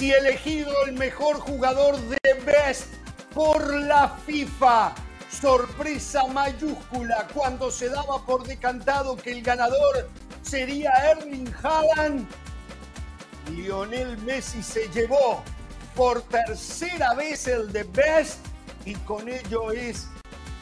Messi elegido el mejor jugador de Best por la FIFA. Sorpresa mayúscula cuando se daba por decantado que el ganador sería Erling Haaland. Lionel Messi se llevó por tercera vez el de Best y con ello es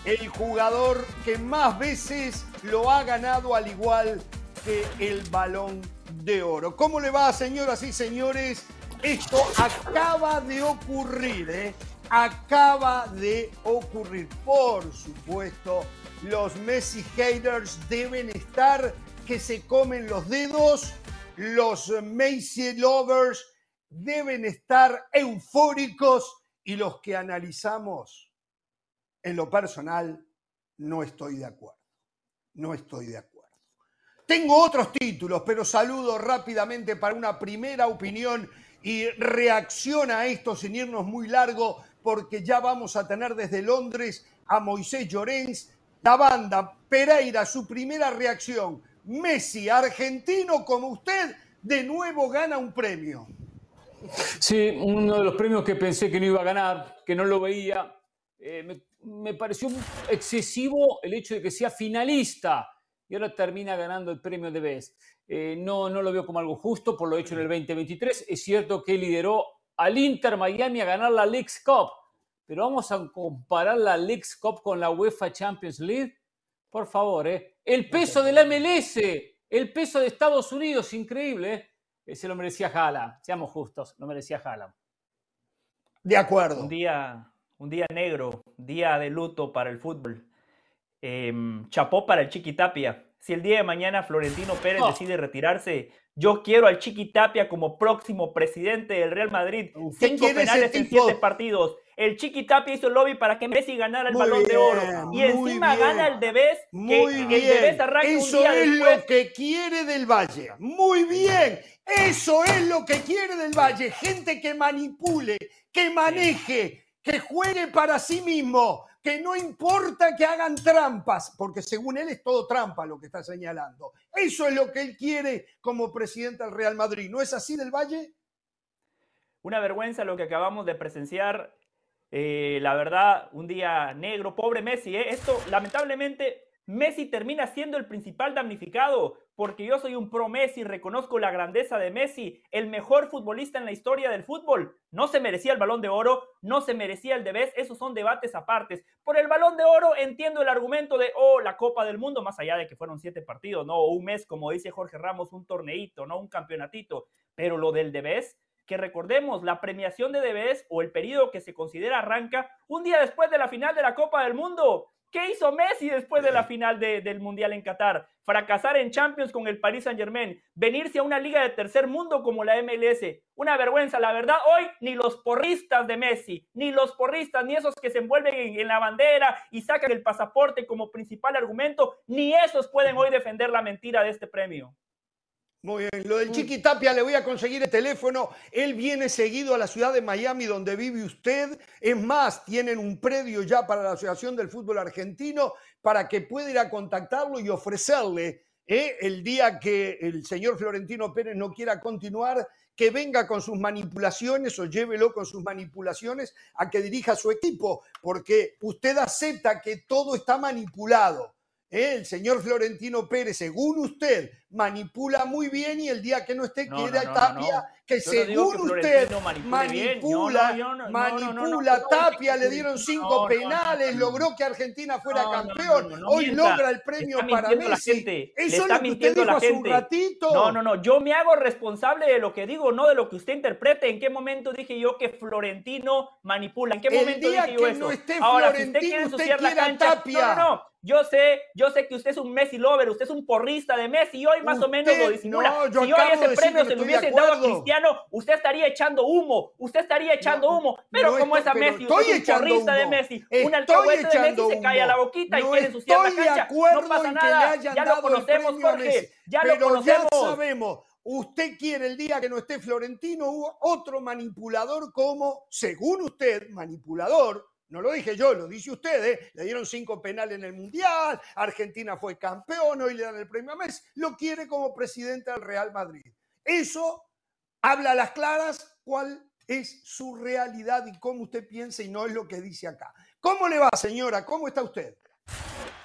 el jugador que más veces lo ha ganado al igual que el balón de oro. ¿Cómo le va, señoras y señores? Esto acaba de ocurrir, ¿eh? Acaba de ocurrir. Por supuesto, los Messi haters deben estar que se comen los dedos. Los Messi lovers deben estar eufóricos y los que analizamos en lo personal no estoy de acuerdo. No estoy de acuerdo. Tengo otros títulos, pero saludo rápidamente para una primera opinión y reacción a esto sin irnos muy largo, porque ya vamos a tener desde Londres a Moisés Llorens, la banda Pereira, su primera reacción. Messi, argentino como usted, de nuevo gana un premio. Sí, uno de los premios que pensé que no iba a ganar, que no lo veía. Eh, me, me, pareció excesivo el hecho de que sea finalista y ahora termina ganando el premio de Best. Eh, no, no lo veo como algo justo por lo hecho en el 2023. Es cierto que lideró al Inter Miami a ganar la Leagues Cup, pero vamos a comparar la Leagues Cup con la UEFA Champions League. Por favor, ¿eh? El peso de la MLS, el peso de Estados Unidos, increíble, ¿eh? se lo merecía Jala, seamos justos, lo merecía Jala. De acuerdo. Un día, un día negro, día de luto para el fútbol. Eh, chapó para el Chiqui Tapia. Si el día de mañana Florentino Pérez oh. decide retirarse, yo quiero al Chiqui Tapia como próximo presidente del Real Madrid. Cinco penales en siete partidos. El Chiqui Tapia hizo lobby para que Messi ganara el muy balón bien, de oro. Y encima bien, gana el Debes. Muy que, bien. el Debes arranque Eso un día es después. lo que quiere del Valle. Muy bien. Eso es lo que quiere del Valle. Gente que manipule, que maneje, que juegue para sí mismo, que no importa que hagan trampas, porque según él es todo trampa lo que está señalando. Eso es lo que él quiere como presidente del Real Madrid. ¿No es así del Valle? Una vergüenza lo que acabamos de presenciar. Eh, la verdad, un día negro. Pobre Messi. ¿eh? Esto, lamentablemente, Messi termina siendo el principal damnificado. Porque yo soy un pro Messi, reconozco la grandeza de Messi, el mejor futbolista en la historia del fútbol. No se merecía el balón de oro, no se merecía el de esos son debates apartes. Por el balón de oro entiendo el argumento de, oh, la Copa del Mundo, más allá de que fueron siete partidos, no, un mes, como dice Jorge Ramos, un torneito, no un campeonatito. Pero lo del de que recordemos, la premiación de Debes o el periodo que se considera arranca un día después de la final de la Copa del Mundo. ¿Qué hizo Messi después de la final de, del Mundial en Qatar? Fracasar en Champions con el Paris Saint Germain, venirse a una liga de tercer mundo como la MLS. Una vergüenza, la verdad, hoy ni los porristas de Messi, ni los porristas, ni esos que se envuelven en, en la bandera y sacan el pasaporte como principal argumento, ni esos pueden hoy defender la mentira de este premio. Muy bien, lo del Chiqui Tapia le voy a conseguir el teléfono. Él viene seguido a la ciudad de Miami donde vive usted. Es más, tienen un predio ya para la Asociación del Fútbol Argentino para que pueda ir a contactarlo y ofrecerle eh, el día que el señor Florentino Pérez no quiera continuar, que venga con sus manipulaciones o llévelo con sus manipulaciones a que dirija su equipo, porque usted acepta que todo está manipulado. ¿Eh? El señor Florentino Pérez, según usted, manipula muy bien y el día que no esté No, quiere no, a no, Tapia. Que Yo no según que usted Florentino bien. No, manipula, no, manipula Tapia, le dieron cinco penales, logró que Argentina fuera campeón, hoy mienta. logra el premio para Messi. Eso es lo que usted mintiendo dijo la hace un ratito. No, no, no. Yo me hago responsable de lo que digo, no de lo que usted interprete. ¿En qué momento dije yo que Florentino manipula? ¿En qué El momento día dije yo que eso? no esté Ahora, si usted Florentino, quiere usted ensuciar la quiere cancha, Tapia. no, no, no. Yo sé, yo sé que usted es un Messi lover, usted es un porrista de Messi y hoy más o menos lo disimula. no, yo si hoy ese premio se lo hubiesen dado a acuerdo. Cristiano, usted estaría echando humo, usted estaría echando No, humo. Pero no como estoy- es a Messi, usted es un porrista de humo. Messi, un alcahuete de Messi echando se cae a la humo. boquita y quiere ensuciar la estoy de cancha. acuerdo No pasa en que le nada, hayan ya lo conocemos, Jorge, ya lo Pero conocemos. ya sabemos, usted quiere el día que no esté Florentino, hubo otro manipulador como, según usted, manipulador, No lo dije yo, lo dice usted, ¿eh? Le dieron cinco penales en el Mundial, Argentina fue campeón, hoy le dan el premio a Messi, lo quiere como presidente del Real Madrid. Eso habla a las claras cuál es su realidad y cómo usted piensa y no es lo que dice acá. ¿Cómo le va, señora? ¿Cómo está usted?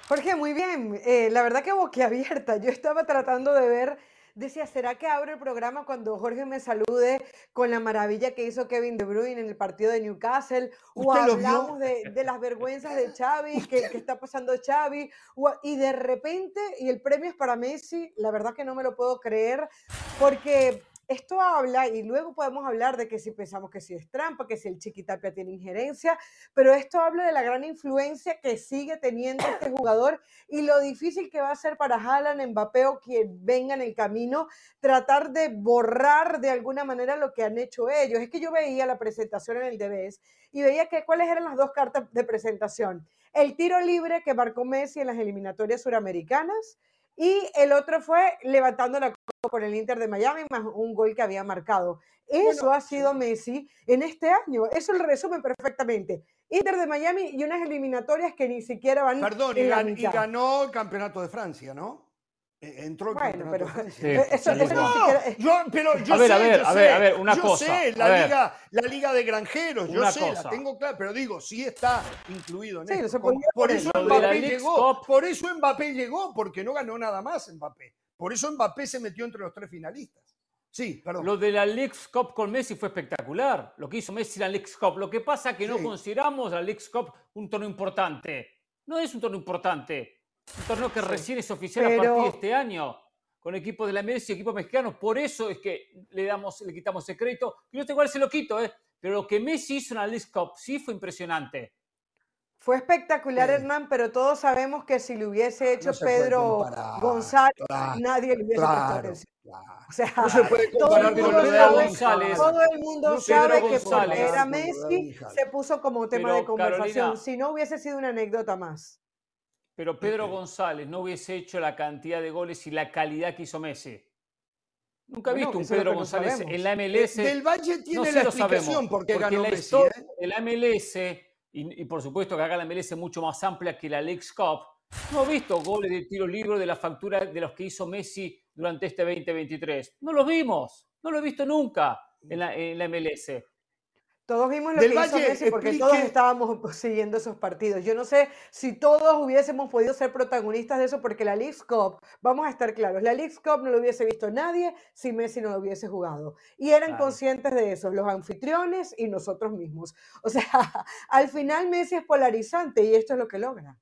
Jorge, muy bien. Eh, la verdad que boquiabierta. Yo estaba tratando de ver decía, ¿será que abro el programa cuando Jorge me salude con la maravilla que hizo Kevin De Bruyne en el partido de Newcastle? O hablamos de, las vergüenzas de Xavi, que, que, está pasando Xavi, y de repente, y el premio es para Messi, la verdad que no me lo puedo creer, porque esto habla, y luego podemos hablar de que si pensamos que si es trampa, que si el Chiquitapia tiene injerencia, pero esto habla de la gran influencia que sigue teniendo este jugador y lo difícil que va a ser para Haaland, Mbappé o quien venga en el camino, tratar de borrar de alguna manera lo que han hecho ellos. Es que yo veía la presentación en el DBS y veía que cuáles eran las dos cartas de presentación. El tiro libre que marcó Messi en las eliminatorias suramericanas y el otro fue levantando la copa con el Inter de Miami, más un gol que había marcado. Eso ha sido Messi en este año. Eso lo resume perfectamente. Inter de Miami y unas eliminatorias que ni siquiera van. Perdón, y ganó el campeonato de Francia, ¿no? Eh, entró bueno, pero eso, eso no, yo, pero yo a ver, sé, a ver, a ver, a ver, una yo cosa. Sé, la liga, la liga de granjeros, yo sé, la tengo claro, pero digo, sí está incluido en sí, eso. Por, eso Mbappé llegó, por eso Mbappé llegó, porque no ganó nada más Mbappé. Por eso Mbappé se metió entre los tres finalistas. Sí, perdón. Lo de la League's Cup con Messi fue espectacular. Lo que hizo Messi en la League's Cup. Lo que pasa es que no consideramos la League's Cup un torneo importante. No es un torneo importante. Un torneo que recién es oficial a partir de este año con equipos de la MLS y equipos mexicanos. Por eso es que le, damos, le quitamos el crédito. Yo este igual se lo quito, ¿eh? pero lo que Messi hizo en la League Cup sí fue impresionante. Fue espectacular, Hernán, pero todos sabemos que si lo hubiese hecho Pedro González, nadie le hubiese claro, O sea, no se puede todo el mundo sabe, González, todo el mundo sabe que porque era Messi se puso como tema de conversación. si no hubiese sido una anécdota más. Pero Pedro González no hubiese hecho la cantidad de goles y la calidad que hizo Messi. Nunca he visto un Pedro González en la MLS. Del Valle tiene la explicación por qué ganó Messi. ¿eh? la MLS, y, por supuesto que acá la MLS es mucho más amplia que la League's Cup, no he visto goles de tiro libre de la factura de los que hizo Messi durante este 2023. No los vimos. No lo he visto nunca en la, en la MLS. Todos vimos lo que hizo Messi porque todos estábamos siguiendo esos partidos. Yo no sé si todos hubiésemos podido ser protagonistas de eso porque la League Cup, vamos a estar claros, la League Cup no lo hubiese visto nadie si Messi no lo hubiese jugado. Y eran conscientes de eso, los anfitriones y nosotros mismos. O sea, al final Messi es polarizante y esto es lo que logra.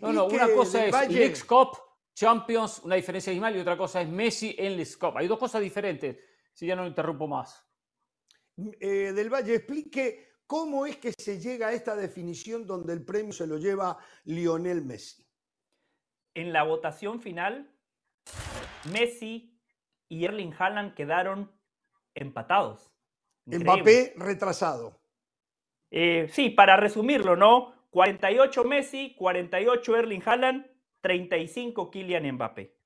no, no, una cosa es League Cup, Champions, una diferencia animal y otra cosa es Messi en League Cup. Hay dos cosas diferentes, si ya no interrumpo más. Eh, del Valle explique cómo es que se llega a esta definición donde el premio se lo lleva Lionel Messi. En la votación final, Messi y Erling Haaland quedaron empatados. Mbappé retrasado. Eh, sí, para resumirlo, ¿no? 48 Messi, 48 Erling Haaland, 35 Kylian Mbappé.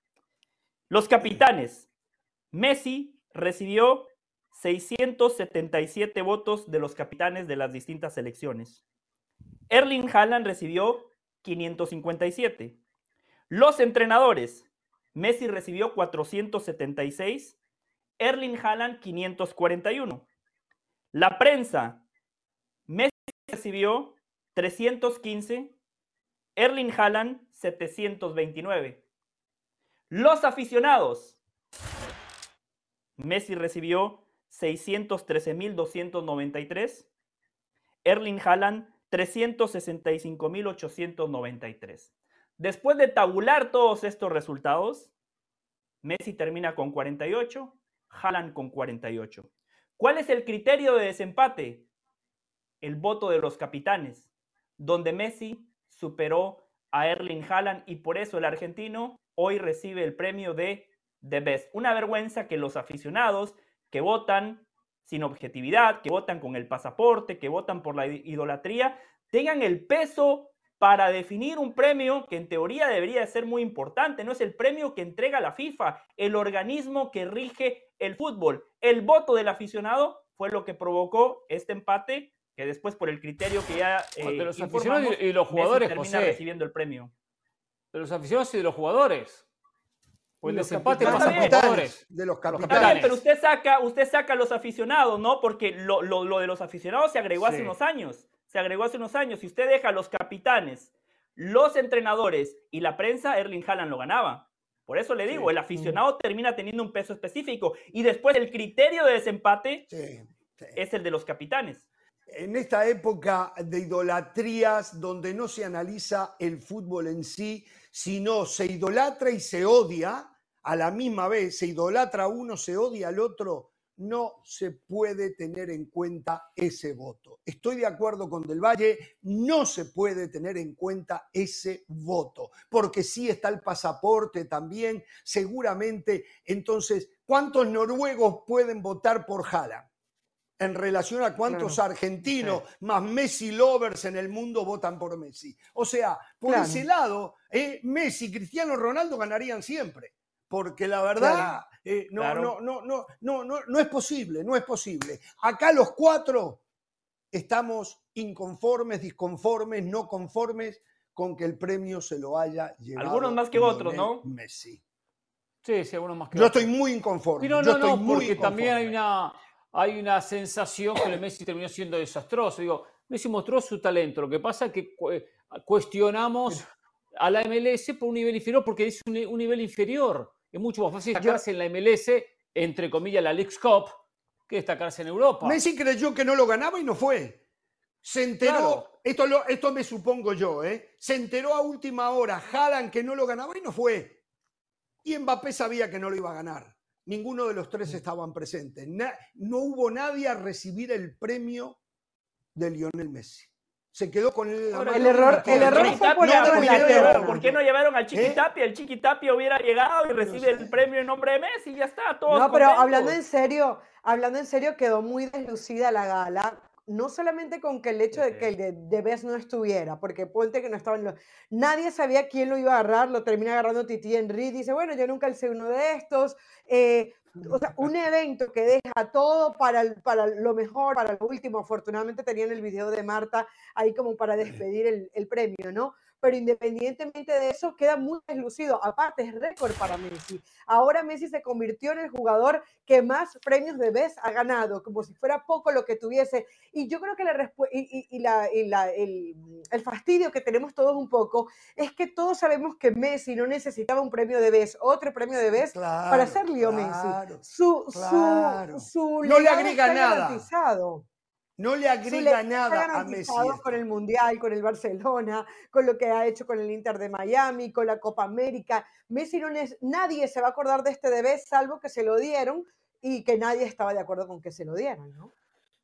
Los capitanes. Messi recibió 677 votos de los capitanes de las distintas selecciones. Erling Haaland recibió 557. Los entrenadores, Messi recibió 476, Erling Haaland 541. La prensa, Messi recibió 315, Erling Haaland 729. Los aficionados, Messi recibió 613.293. Erling Haaland, 365.893. Después de tabular todos estos resultados, Messi termina con 48, Haaland con 48. ¿Cuál es el criterio de desempate? El voto de los capitanes, donde Messi superó a Erling Haaland y por eso el argentino hoy recibe el premio de The Best. Una vergüenza que los aficionados que votan sin objetividad, que votan con el pasaporte, que votan por la idolatría, tengan el peso para definir un premio que en teoría debería ser muy importante. No es el premio que entrega la FIFA, el organismo que rige el fútbol. El voto del aficionado fue lo que provocó este empate que después por el criterio que ya de eh, los informamos, aficionados y los jugadores, termina José. recibiendo el premio. De los aficionados y de los jugadores. Pues el Los desempate capitanes, pasa por capitanes, jugadores. De los Los capitanes. Está bien, capitanes. pero usted saca, usted saca a los aficionados, ¿no? Porque lo, lo- lo de los aficionados se agregó hace unos años. Se agregó hace unos años. Si usted deja a los capitanes, los entrenadores y la prensa, Erling Haaland lo ganaba. Por eso le digo, Sí. el aficionado termina teniendo un peso específico. Y después el criterio de desempate Sí, sí. es el de los capitanes. En esta época de idolatrías donde no se analiza el fútbol en sí, sino se idolatra y se odia a la misma vez, se idolatra a uno, se odia al otro, no se puede tener en cuenta ese voto. Estoy de acuerdo con Del Valle, no se puede tener en cuenta ese voto, porque sí está el pasaporte también, seguramente. Entonces, ¿cuántos noruegos pueden votar por Haaland? en relación a cuántos Claro. argentinos más Messi lovers en el mundo votan por Messi. O sea, por Claro. ese lado, eh, Messi, Cristiano Ronaldo ganarían siempre. Porque la verdad, eh, no, Claro. no, no, no, no, no, no es posible, no es posible. Acá los cuatro estamos inconformes, disconformes, no conformes con que el premio se lo haya llevado. Algunos más que otros, ¿no? Messi. Sí, sí, algunos más que Yo otros. estoy muy inconforme. No, yo no, estoy no, muy porque también hay una, hay una sensación que el Messi terminó siendo desastroso. Digo, Messi mostró su talento. Lo que pasa es que eh, cuestionamos a la MLS por un nivel inferior, porque es un, un nivel inferior. Es mucho más fácil destacarse en la MLS, entre comillas, la Leagues Cup, que destacarse en Europa. Messi creyó que no lo ganaba y no fue. Se enteró, Claro. esto, lo- esto me supongo yo, ¿eh? se enteró a última hora, Haaland que no lo ganaba y no fue. Y Mbappé sabía que no lo iba a ganar. Ninguno de los tres estaban presentes. Na- no hubo nadie a recibir el premio de Lionel Messi. Se quedó con el, la Ahora, mano el error- el error fue ¿por no llevaron- ¿Por qué no llevaron al ¿Eh? Chiquitapia? El Chiquitapia hubiera llegado y recibe el sé. premio en nombre de Messi y ya está, todos No, pero contentos. hablando en serio, hablando en serio, quedó muy deslucida la gala. No solamente con que el hecho de que el de, de no estuviera, porque ponte que no estaban los... Nadie sabía quién lo iba a agarrar, lo termina agarrando Titi Henry, dice, bueno, yo nunca hice uno de estos. eh, o sea, un evento que deja todo para, el- para lo mejor, para lo último. Afortunadamente tenían el video de Marta ahí como para despedir el, el premio, ¿no? Pero independientemente de eso, queda muy deslucido. Aparte, es récord para Messi. Ahora Messi se convirtió en el jugador que más premios de vez ha ganado, como si fuera poco lo que tuviese. Y yo creo que la y, y- y la- la- el, el fastidio que tenemos todos un poco es que todos sabemos que Messi no necesitaba un premio de vez, otro premio de vez para Claro, ser Leo claro. Messi. Su, su- claro. su No le agrega nada. garantizado. No le agrega está nada a Messi. con el Mundial, con el Barcelona, con lo que ha hecho con el Inter de Miami, con la Copa América. Messi no es, nadie se va a acordar de este debe salvo que se lo dieron y que nadie estaba de acuerdo con que se lo dieran, ¿no?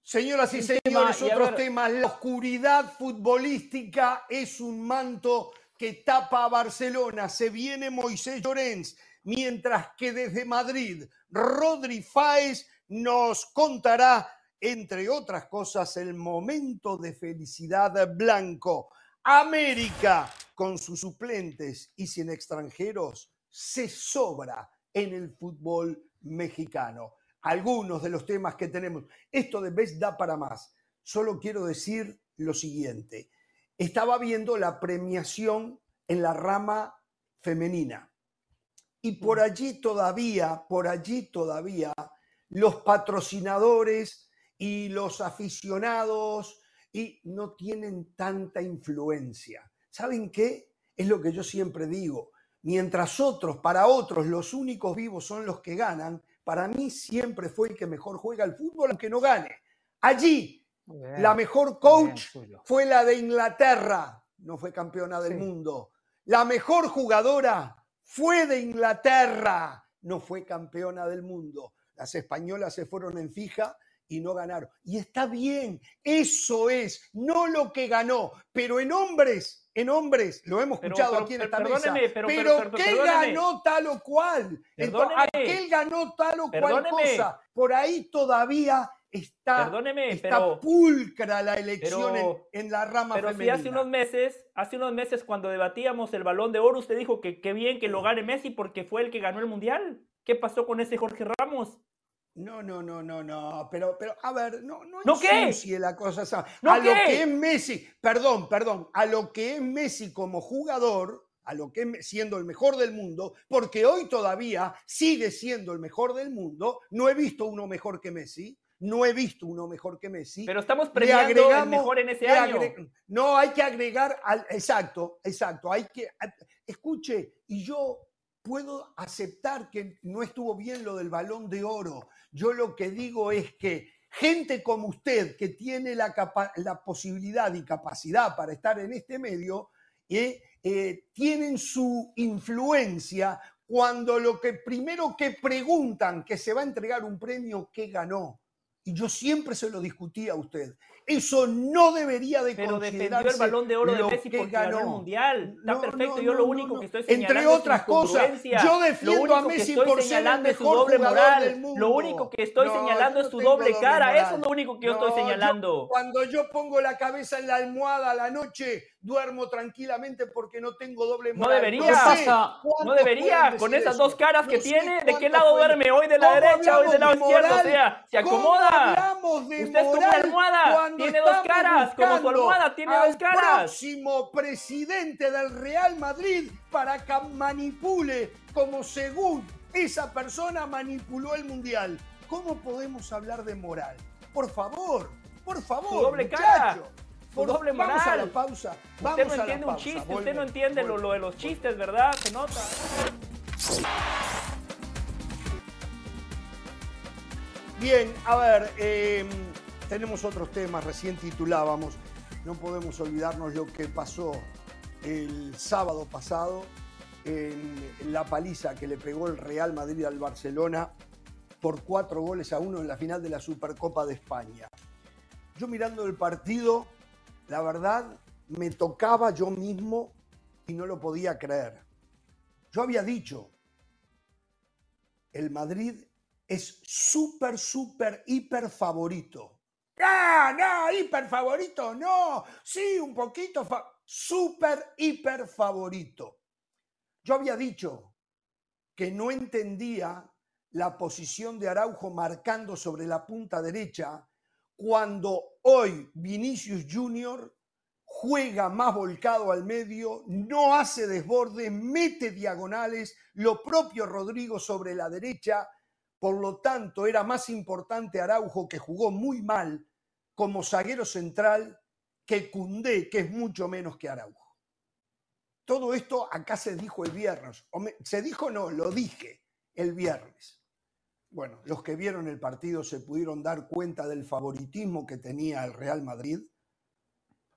Señoras y señores, tema, y otros ver- temas. La oscuridad futbolística es un manto que tapa a Barcelona. Se viene Moisés Llorens, mientras que desde Madrid, Rodri Fáez nos contará, entre otras cosas, el momento de felicidad blanco. América, con sus suplentes y sin extranjeros, se sobra en el fútbol mexicano algunos de los temas que tenemos. Esto de vez da para más. Solo quiero decir lo siguiente. Estaba viendo la premiación en la rama femenina. Y por allí todavía, por allí todavía, los patrocinadores y los aficionados y no tienen tanta influencia. ¿Saben qué? Es lo que yo siempre digo. Mientras otros, para otros, los únicos vivos son los que ganan, para mí siempre fue el que mejor juega el fútbol, aunque no gane. Allí, la mejor coach fue la de Inglaterra, no fue campeona del Sí. mundo. La mejor jugadora fue de Inglaterra, no fue campeona del mundo. Las españolas se fueron en fija y no ganaron. Y está bien, eso es, no lo que ganó, pero en hombres, en hombres, lo hemos escuchado pero- aquí en esta mesa, pero- pero, ¿qué ganó tal o cual? Entonces, aquel ganó tal o cual Perdóneme. cosa. Por ahí todavía está, Perdóneme, está pero- pulcra la elección pero- en, en la rama Pero si femenina. hace unos meses, hace unos meses cuando debatíamos el balón de oro, usted dijo que qué bien que lo gane Messi porque fue el que ganó el mundial. ¿Qué pasó con ese Jorge Ramos? No, no, no, no, no, pero, pero, a ver, no, no, ¿No qué? la cosa. esa. ¿No a lo que es Messi, perdón, perdón, a lo que es Messi como jugador, a lo que es siendo el mejor del mundo, porque hoy todavía sigue siendo el mejor del mundo, no he visto uno mejor que Messi, no he visto uno mejor que Messi. Pero estamos premiando mejor en ese año. No, hay que agregar al. Exacto, exacto. Hay que. Escuche, y yo puedo aceptar que no estuvo bien lo del balón de oro. Yo lo que digo es que gente como usted, que tiene la, posibilidad y capacidad para estar en este medio, eh, eh, tienen su influencia cuando lo que primero que preguntan que se va a entregar un premio, ¿qué ganó? Y yo siempre se lo discutí a usted. Eso no debería de Pero defendió el balón de oro de Messi que porque ganó el mundial. Está No, perfecto. no, yo no, lo único que estoy Entre señalando otras es su cosas, yo defiendo a Messi por ser el mejor doble moral. del mundo. Lo único que estoy señalando es su doble cara. moral. Eso es lo único que yo estoy yo- señalando. Cuando yo pongo la cabeza en la almohada a la noche, duermo tranquilamente porque no tengo doble No moral. debería. sé Pasa- cuántos No debería, con esas eso. dos caras que No sé tiene, ¿de qué lado pueden- duerme? ¿Hoy de la ¿Cómo derecha, hoy del lado de izquierdo? O sea, se ¿Cómo acomoda. de Usted es como una almohada, tiene dos caras, como su almohada tiene al dos caras. próximo presidente del Real Madrid para que manipule como según esa persona manipuló el mundial. ¿Cómo podemos hablar de moral? Por favor, por favor, doble cara, muchacho. su Por- doble Vamos a moral. la pausa. Vamos Usted no entiende un chiste, usted no entiende lo, lo de los chistes, ¿verdad? Se nota. Bien, a ver, eh, tenemos otros temas, recién titulábamos, no podemos olvidarnos lo que pasó el sábado pasado en la paliza que le pegó el Real Madrid al Barcelona por cuatro goles a uno en la final de la Supercopa de España. Yo mirando el partido, la verdad, me tocaba yo mismo y no lo podía creer. Yo había dicho, el Madrid es súper, súper, hiper favorito. ¡Ah, no! ¡Hiper favorito! ¡No! Sí, un poquito. súper, hiper favorito. Yo había dicho que no entendía la posición de Araujo marcando sobre la punta derecha cuando hoy Vinicius Junior juega más volcado al medio, no hace desborde, mete diagonales, lo propio Rodrigo sobre la derecha, por lo tanto era más importante Araujo que jugó muy mal como zaguero central que Cundé, que es mucho menos que Araujo. Todo esto acá se dijo el viernes, o me- se dijo no, lo dije el viernes. Bueno, los que vieron el partido se pudieron dar cuenta del favoritismo que tenía el Real Madrid,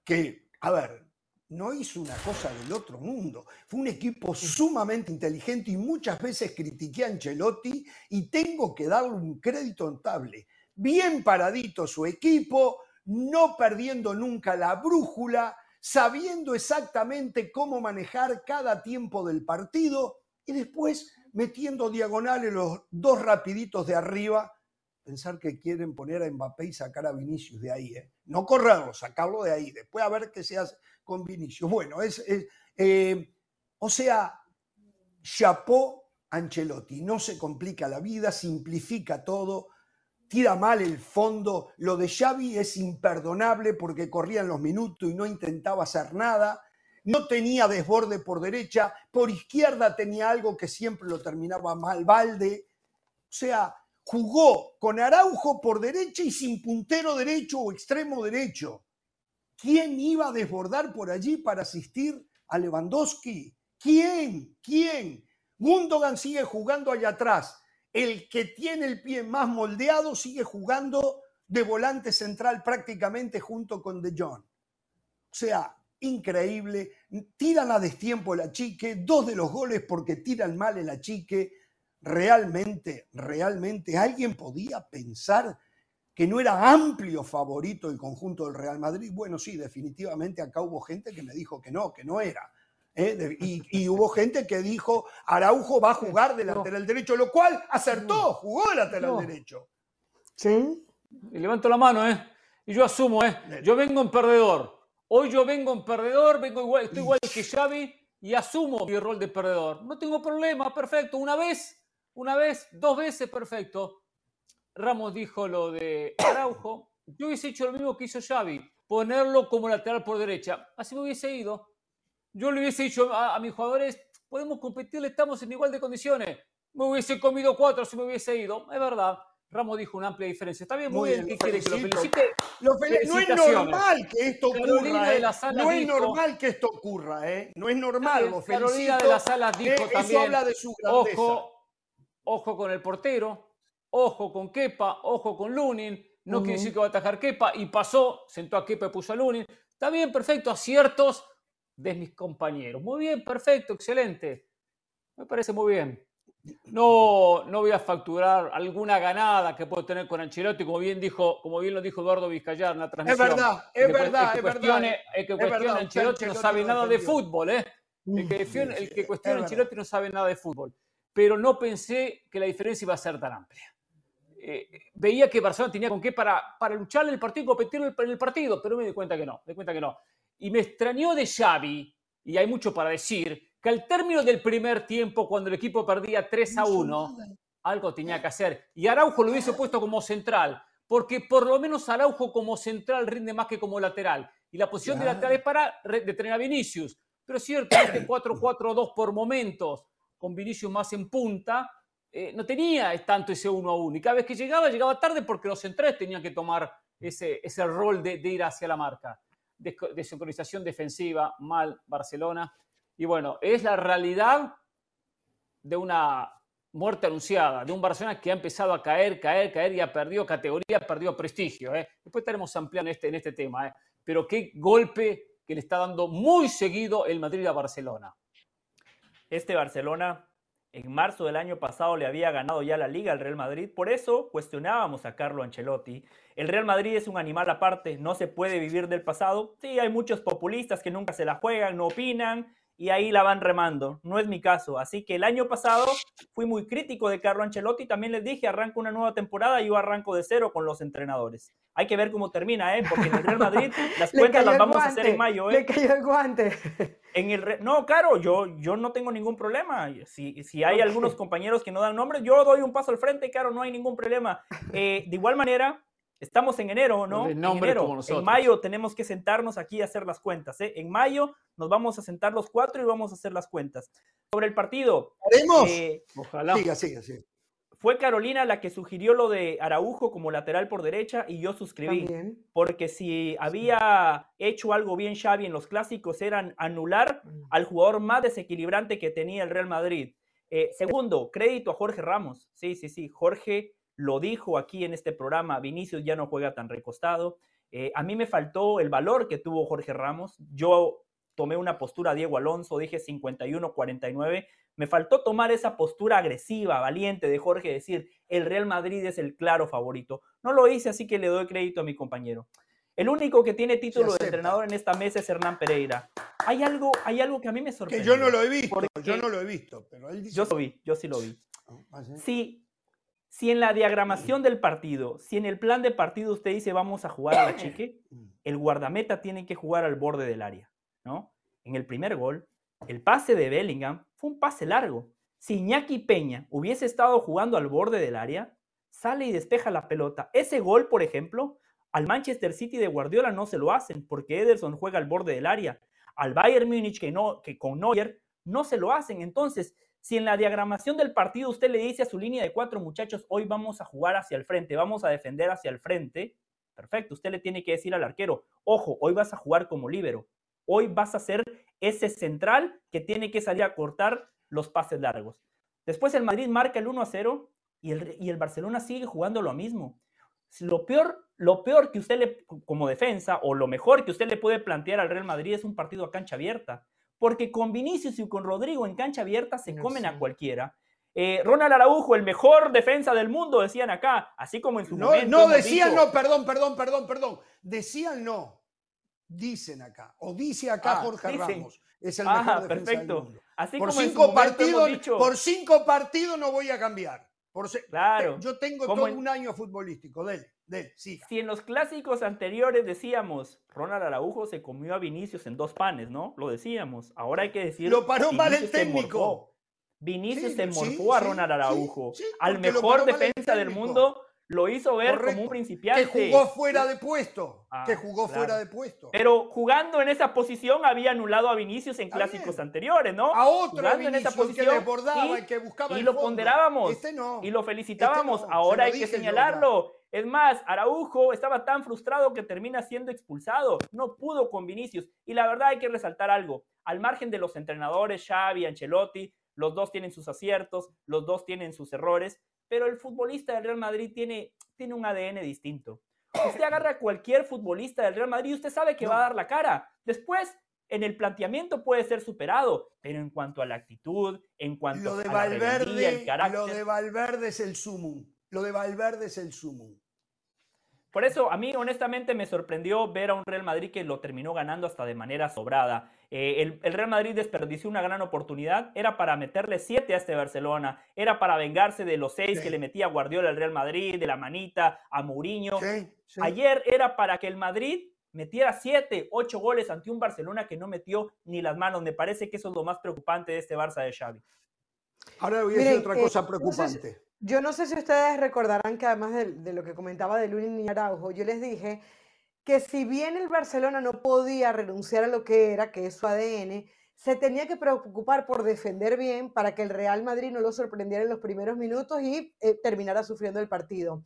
que, a ver, no hizo una cosa del otro mundo. Fue un equipo sumamente inteligente y muchas veces critiqué a Ancelotti y tengo que darle un crédito notable. Bien paradito su equipo, no perdiendo nunca la brújula, sabiendo exactamente cómo manejar cada tiempo del partido y después metiendo diagonales los dos rapiditos de arriba. Pensar que quieren poner a Mbappé y sacar a Vinicius de ahí, ¿eh? No correrlo, sacarlo de ahí, después a ver qué se hace con Vinicius. Bueno, es, es, eh, o sea, chapó Ancelotti, no se complica la vida, simplifica todo, tira mal el fondo. Lo de Xavi es imperdonable porque corrían los minutos y no intentaba hacer nada. No tenía desborde por derecha, por izquierda tenía algo que siempre lo terminaba mal, Valde. O sea, jugó con Araujo por derecha y sin puntero derecho o extremo derecho. ¿Quién iba a desbordar por allí para asistir a Lewandowski? ¿Quién? ¿Quién? Gundogan sigue jugando allá atrás. El que tiene el pie más moldeado sigue jugando de volante central prácticamente junto con De Jong. O sea, increíble. Tiran a destiempo el achique, dos de los goles porque tiran mal el achique. Realmente, realmente, ¿alguien podía pensar que no era amplio favorito el conjunto del Real Madrid? Bueno, sí, definitivamente acá hubo gente que me dijo que no, que no era. ¿eh? De- Y, y hubo gente que dijo, Araujo va a jugar de lateral derecho, lo cual acertó, jugó de lateral No. derecho. Sí. Y levanto la mano, ¿eh? Y yo asumo, ¿eh? Yo vengo en perdedor. Hoy yo vengo en perdedor, vengo igual, estoy igual que Xavi y asumo mi rol de perdedor. No tengo problema, perfecto. Una vez, una vez, dos veces, perfecto. Ramos dijo lo de Araujo. Yo hubiese hecho lo mismo que hizo Xavi, ponerlo como lateral por derecha. Así me hubiese ido. Yo le hubiese dicho a, mis jugadores, podemos competir, estamos en igual de condiciones. Me hubiese comido cuatro si me hubiese ido. Es verdad. Ramos dijo una amplia diferencia. Está bien, muy, bien, ¿qué quiere que lo felicite? no es normal que esto ocurra. ¿eh? no es normal que esto ocurra, ¿eh? No es normal, lo Carolina de las Salas dijo también. habla de su grandeza. Ojo, ojo con el portero, ojo con Kepa, ojo con Lunin. No quiere decir que va a atajar Kepa. Y pasó, sentó a Kepa y puso a Lunin. Está bien, perfecto, aciertos de mis compañeros. Muy bien, perfecto, excelente. Me parece muy bien. No, no voy a facturar alguna ganada que puedo tener con Ancelotti, como bien dijo, como bien lo dijo Eduardo Vizcayar en la transmisión. Es verdad, es verdad, es verdad. El que cuestiona Ancelotti no sabe nada de fútbol, ¿eh? El que, el que cuestiona Ancelotti no sabe nada de fútbol. Pero no pensé que la diferencia iba a ser tan amplia. Eh, veía que Barcelona tenía con qué para, para luchar en el partido y competir en el partido, pero me di cuenta que no, me di cuenta que no. Y me extrañó de Xavi, y hay mucho para decir, que al término del primer tiempo, cuando el equipo perdía 3 a 1, algo tenía que hacer. Y Araujo lo hubiese puesto como central, porque por lo menos Araujo como central rinde más que como lateral. Y la posición de lateral es para detener a Vinicius. Pero es cierto, este 4-4-2 por momentos, con Vinicius más en punta, eh, no tenía tanto ese 1 a 1. Y cada vez que llegaba, llegaba tarde porque los centrales tenían que tomar ese, ese rol de, ir hacia la marca. De, de sincronización defensiva, mal Barcelona. Y bueno, es la realidad de una muerte anunciada, de un Barcelona que ha empezado a caer, caer, caer y ha perdido categoría, ha perdido prestigio. ¿eh? Después estaremos ampliando este, en este tema. ¿eh? Pero qué golpe que le está dando muy seguido el Madrid a Barcelona. Este Barcelona en marzo del año pasado le había ganado ya la liga al Real Madrid. Por eso cuestionábamos a Carlo Ancelotti. El Real Madrid es un animal aparte, no se puede vivir del pasado. Sí, hay muchos populistas que nunca se la juegan, no opinan, y ahí la van remando. No es mi caso. Así que el año pasado fui muy crítico de Carlo Ancelotti. También les dije, arranco una nueva temporada y yo arranco de cero con los entrenadores. Hay que ver cómo termina, ¿eh? Porque en el Real Madrid las cuentas las vamos a hacer en mayo, ¿eh? Le cayó el guante. En el no, claro, yo, yo no tengo ningún problema. Si, si hay algunos compañeros que no dan nombres, yo doy un paso al frente, claro, no hay ningún problema. Eh, de igual manera, Estamos en enero, ¿no? En enero. En mayo tenemos que sentarnos aquí a hacer las cuentas. ¿eh? En mayo nos vamos a sentar los cuatro y vamos a hacer las cuentas. Sobre el partido. ¿Haremos? Eh, Ojalá. Siga, siga, siga. Fue Carolina la que sugirió lo de Araujo como lateral por derecha y yo suscribí. Porque si había hecho algo bien Xavi en los clásicos eran anular mm. al jugador más desequilibrante que tenía el Real Madrid. Eh, segundo, crédito a Jorge Ramos. Sí, sí, sí. Jorge lo dijo aquí en este programa, Vinicius ya no juega tan recostado. Eh, a mí me faltó el valor que tuvo Jorge Ramos. Yo tomé una postura Diego Alonso, dije 51-49. Me faltó tomar esa postura agresiva, valiente de Jorge, decir, el Real Madrid es el claro favorito. No lo hice, así que le doy crédito a mi compañero. El único que tiene título de entrenador en esta mesa es Hernán Pereira. Hay algo, hay algo que a mí me sorprende. Que yo no lo he visto, yo no lo he visto, pero él Yo lo vi, yo sí lo vi. Ah, sí, si en la diagramación del partido, si en el plan de partido usted dice vamos a jugar a la chique, el guardameta tiene que jugar al borde del área, ¿no? En el primer gol, el pase de Bellingham fue un pase largo. Si Iñaki Peña hubiese estado jugando al borde del área, sale y despeja la pelota. Ese gol, por ejemplo, al Manchester City de Guardiola no se lo hacen porque Ederson juega al borde del área. Al Bayern Múnich que, no, que con Neuer no se lo hacen. Entonces, si en la diagramación del partido usted le dice a su línea de cuatro muchachos, hoy vamos a jugar hacia el frente, vamos a defender hacia el frente, perfecto, usted le tiene que decir al arquero, ojo, hoy vas a jugar como líbero, hoy vas a ser ese central que tiene que salir a cortar los pases largos. Después el Madrid marca el 1 a 0 y el, y el Barcelona sigue jugando lo mismo. Lo peor, lo peor que usted le, como defensa, o lo mejor que usted le puede plantear al Real Madrid es un partido a cancha abierta porque con Vinicius y con Rodrigo en cancha abierta se comen a cualquiera. Eh, Ronald Araujo, el mejor defensa del mundo, decían acá, así como en su no, momento. No, decían no, perdón, perdón, perdón, perdón. Decían no. Dicen acá, o dice acá ah, Jorge Ramos. Es el mejor defensa perfecto. Del mundo. Así por cinco partidos, por cinco partidos no voy a cambiar. Por claro. Yo tengo todo un año futbolístico de él. Si en los clásicos anteriores decíamos, Ronald Araujo se comió a Vinicius en dos panes, ¿no? Lo decíamos. Ahora hay que decir. Lo paró mal el técnico. Vinicius se morfó a Ronald Araujo. al mejor defensa del mundo lo hizo ver como un principiante. Que jugó fuera de puesto. que ah, jugó fuera de puesto. Pero jugando en esa posición había anulado a Vinicius en clásicos anteriores, ¿no? A otro jugando en esa posición que desbordaba y, que buscaba y lo ponderábamos este y lo felicitábamos. Este Ahora hay que señalarlo. Es más, Araujo estaba tan frustrado que termina siendo expulsado. No pudo con Vinicius. Y la verdad hay que resaltar algo. Al margen de los entrenadores, Xavi, Ancelotti, los dos tienen sus aciertos, los dos tienen sus errores, pero el futbolista del Real Madrid tiene, tiene un ADN distinto. Usted agarra a cualquier futbolista del Real Madrid y usted sabe que va a dar la cara. Después, en el planteamiento puede ser superado, pero en cuanto a la actitud, en cuanto a la el carácter... Lo de Valverde es el sumum. Lo de Valverde es el sumum. Por eso, a mí honestamente me sorprendió ver a un Real Madrid que lo terminó ganando hasta de manera sobrada. Eh, el, Real Madrid desperdició una gran oportunidad, era para meterle siete a este Barcelona, era para vengarse de los seis que le metía Guardiola al Real Madrid, de la manita, a Mourinho. Ayer era para que el Madrid metiera siete, ocho goles ante un Barcelona que no metió ni las manos. Me parece que eso es lo más preocupante de este Barça de Xavi. Ahora voy a decir otra cosa eh, preocupante. Yo no sé si ustedes recordarán que además de, lo que comentaba de Lunin y Araujo, yo les dije que si bien el Barcelona no podía renunciar a lo que era, que es su ADN, se tenía que preocupar por defender bien para que el Real Madrid no lo sorprendiera en los primeros minutos y eh, terminara sufriendo el partido.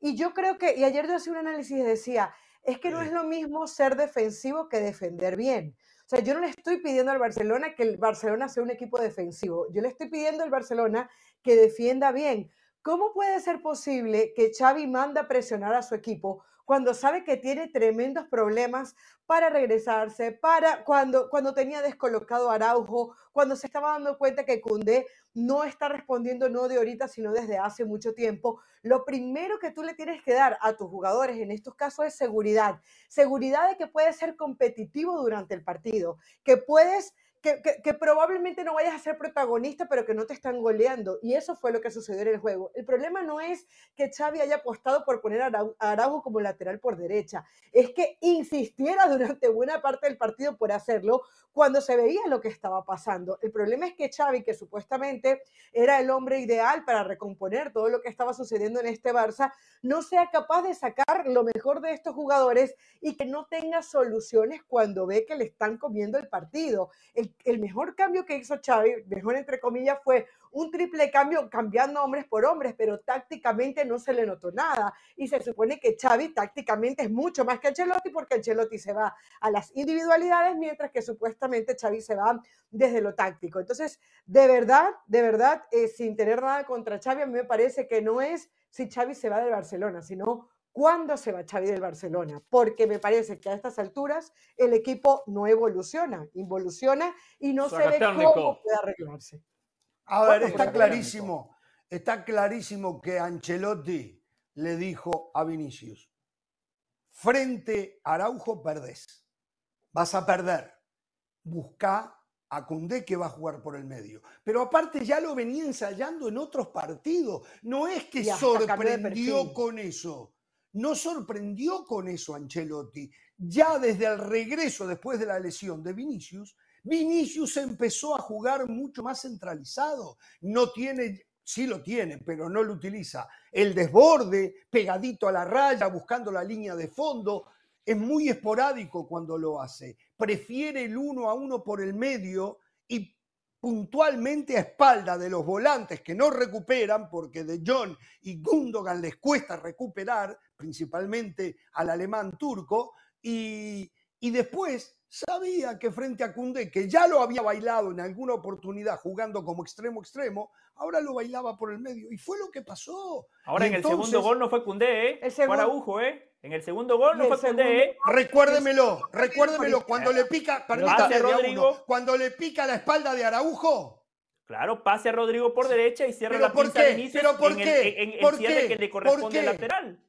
Y yo creo que, y ayer yo hacía un análisis y decía, es que no es lo mismo ser defensivo que defender bien. O sea, yo no le estoy pidiendo al Barcelona que el Barcelona sea un equipo defensivo. Yo le estoy pidiendo al Barcelona que defienda bien. ¿Cómo puede ser posible que Xavi manda a presionar a su equipo cuando sabe que tiene tremendos problemas para regresarse, para cuando, cuando tenía descolocado Araujo, cuando se estaba dando cuenta que Cundé no está respondiendo no de ahorita, sino desde hace mucho tiempo? Lo primero que tú le tienes que dar a tus jugadores en estos casos es seguridad. Seguridad de que puedes ser competitivo durante el partido, que puedes que, probablemente no vayas a ser protagonista, pero que no te están goleando. Y eso fue lo que sucedió en el juego. El problema no es que Xavi haya apostado por poner a Araujo como lateral por derecha, es que insistiera durante buena parte del partido por hacerlo cuando se veía lo que estaba pasando. El problema es que Xavi, que supuestamente era el hombre ideal para recomponer todo lo que estaba sucediendo en este Barça, no sea capaz de sacar lo mejor de estos jugadores y que no tenga soluciones cuando ve que le están comiendo el partido. El el mejor cambio que hizo Xavi, mejor entre comillas, fue un triple cambio cambiando hombres por hombres, pero tácticamente no se le notó nada. Y se supone que Xavi tácticamente es mucho más que Ancelotti porque Ancelotti se va a las individualidades, mientras que supuestamente Xavi se va desde lo táctico. Entonces, de verdad, de verdad, eh, sin tener nada contra Xavi, a mí me parece que no es si Xavi se va de Barcelona, sino ¿Cuándo se va Xavi del Barcelona? Porque me parece que a estas alturas el equipo no evoluciona, involuciona y no se ve cómo puede arreglarse. A ver, está clarísimo, está clarísimo que Ancelotti le dijo a Vinicius, frente a Araujo perdés, vas a perder, busca a Cundé que va a jugar por el medio. Pero aparte ya lo venía ensayando en otros partidos, no es que sorprendió con eso no sorprendió con eso Ancelotti. Ya desde el regreso después de la lesión de Vinicius, Vinicius empezó a jugar mucho más centralizado. No tiene, sí lo tiene, pero no lo utiliza. El desborde, pegadito a la raya, buscando la línea de fondo, es muy esporádico cuando lo hace. Prefiere el uno a uno por el medio puntualmente a espalda de los volantes que no recuperan, porque de John y Gundogan les cuesta recuperar, principalmente al alemán turco, y, y después sabía que frente a Cundé, que ya lo había bailado en alguna oportunidad jugando como extremo extremo, ahora lo bailaba por el medio. Y fue lo que pasó. Ahora en el segundo gol no fue Cundé, ¿eh? Fue Araujo, ¿eh? En el segundo gol no fue Cundé, ¿eh? Recuérdemelo, recuérdemelo, cuando le pica, permítame, Rodrigo, cuando le pica la espalda de Araujo. Claro, pase a Rodrigo por derecha y cierra la pinza de Vinicius ¿Pero por qué? en, el, cierre que le corresponde al lateral.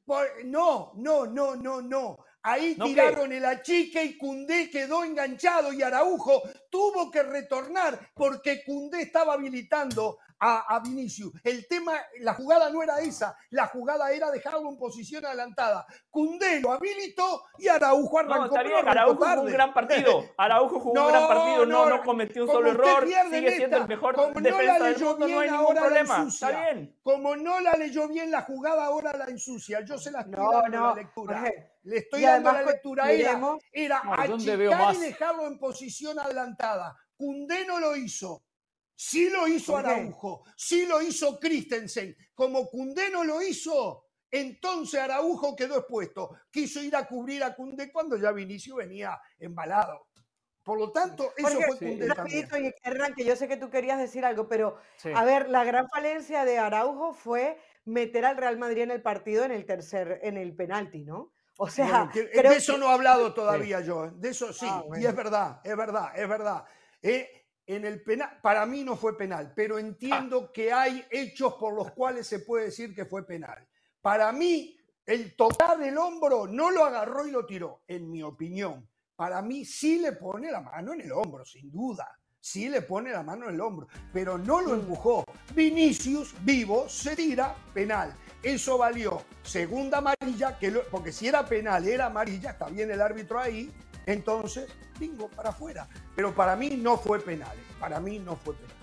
no, no, no, no, no. Ahí tiraron el achique y Cundé quedó enganchado y Araujo tuvo que retornar porque Cundé estaba habilitando a, a Vinicius. El tema, la jugada no era esa, la jugada era dejarlo en posición adelantada. Cundé lo habilitó y Araujo arrancó. No, está bien, arrancó Araujo jugó un gran partido. Araujo jugó No, un gran partido, no, no, no cometió un solo error, sigue en siendo esta, el mejor como no la defensa del leyó mundo, no bien, hay ningún problema. ensucia. Está bien. Como no la leyó bien la jugada, ahora la ensucia. Yo se la estoy No, dando no, la lectura. Jorge, Le estoy y dando la lectura. Era, era No, dejarlo en posición adelantada. Cundé no lo hizo. Sí lo hizo. Araujo. Sí lo hizo Christensen. Como Cundé no lo hizo, entonces Araujo quedó expuesto. Quiso ir a cubrir a Cundé cuando ya Vinicio venía embalado. Por lo tanto, eso Jorge, fue Sí. Cundé también. rapidito, y Hernán, que yo sé que tú querías decir algo, pero Sí. a ver, la gran falencia de Araujo fue meter al Real Madrid en el partido en el tercer, en el penalti, ¿no? O sea, Bueno, que- creo de eso que- no he hablado todavía yo. ¿eh? De eso sí, Ah, y es verdad, es verdad, es verdad. Eh, en el penal, para mí no fue penal, pero Ah. entiendo que hay hechos por los cuales se puede decir que fue penal. Para mí, el tocar del hombro no lo agarró y lo tiró, en mi opinión. Para mí sí le pone la mano en el hombro, sin duda. Sí le pone la mano en el hombro, pero no Mm. lo empujó. Vinicius, vivo, se tira, penal. Eso valió segunda amarilla, que lo- porque si era penal, era amarilla, está bien el árbitro ahí, entonces, bingo, para afuera. Pero para mí no fue penal, eh, para mí no fue penal.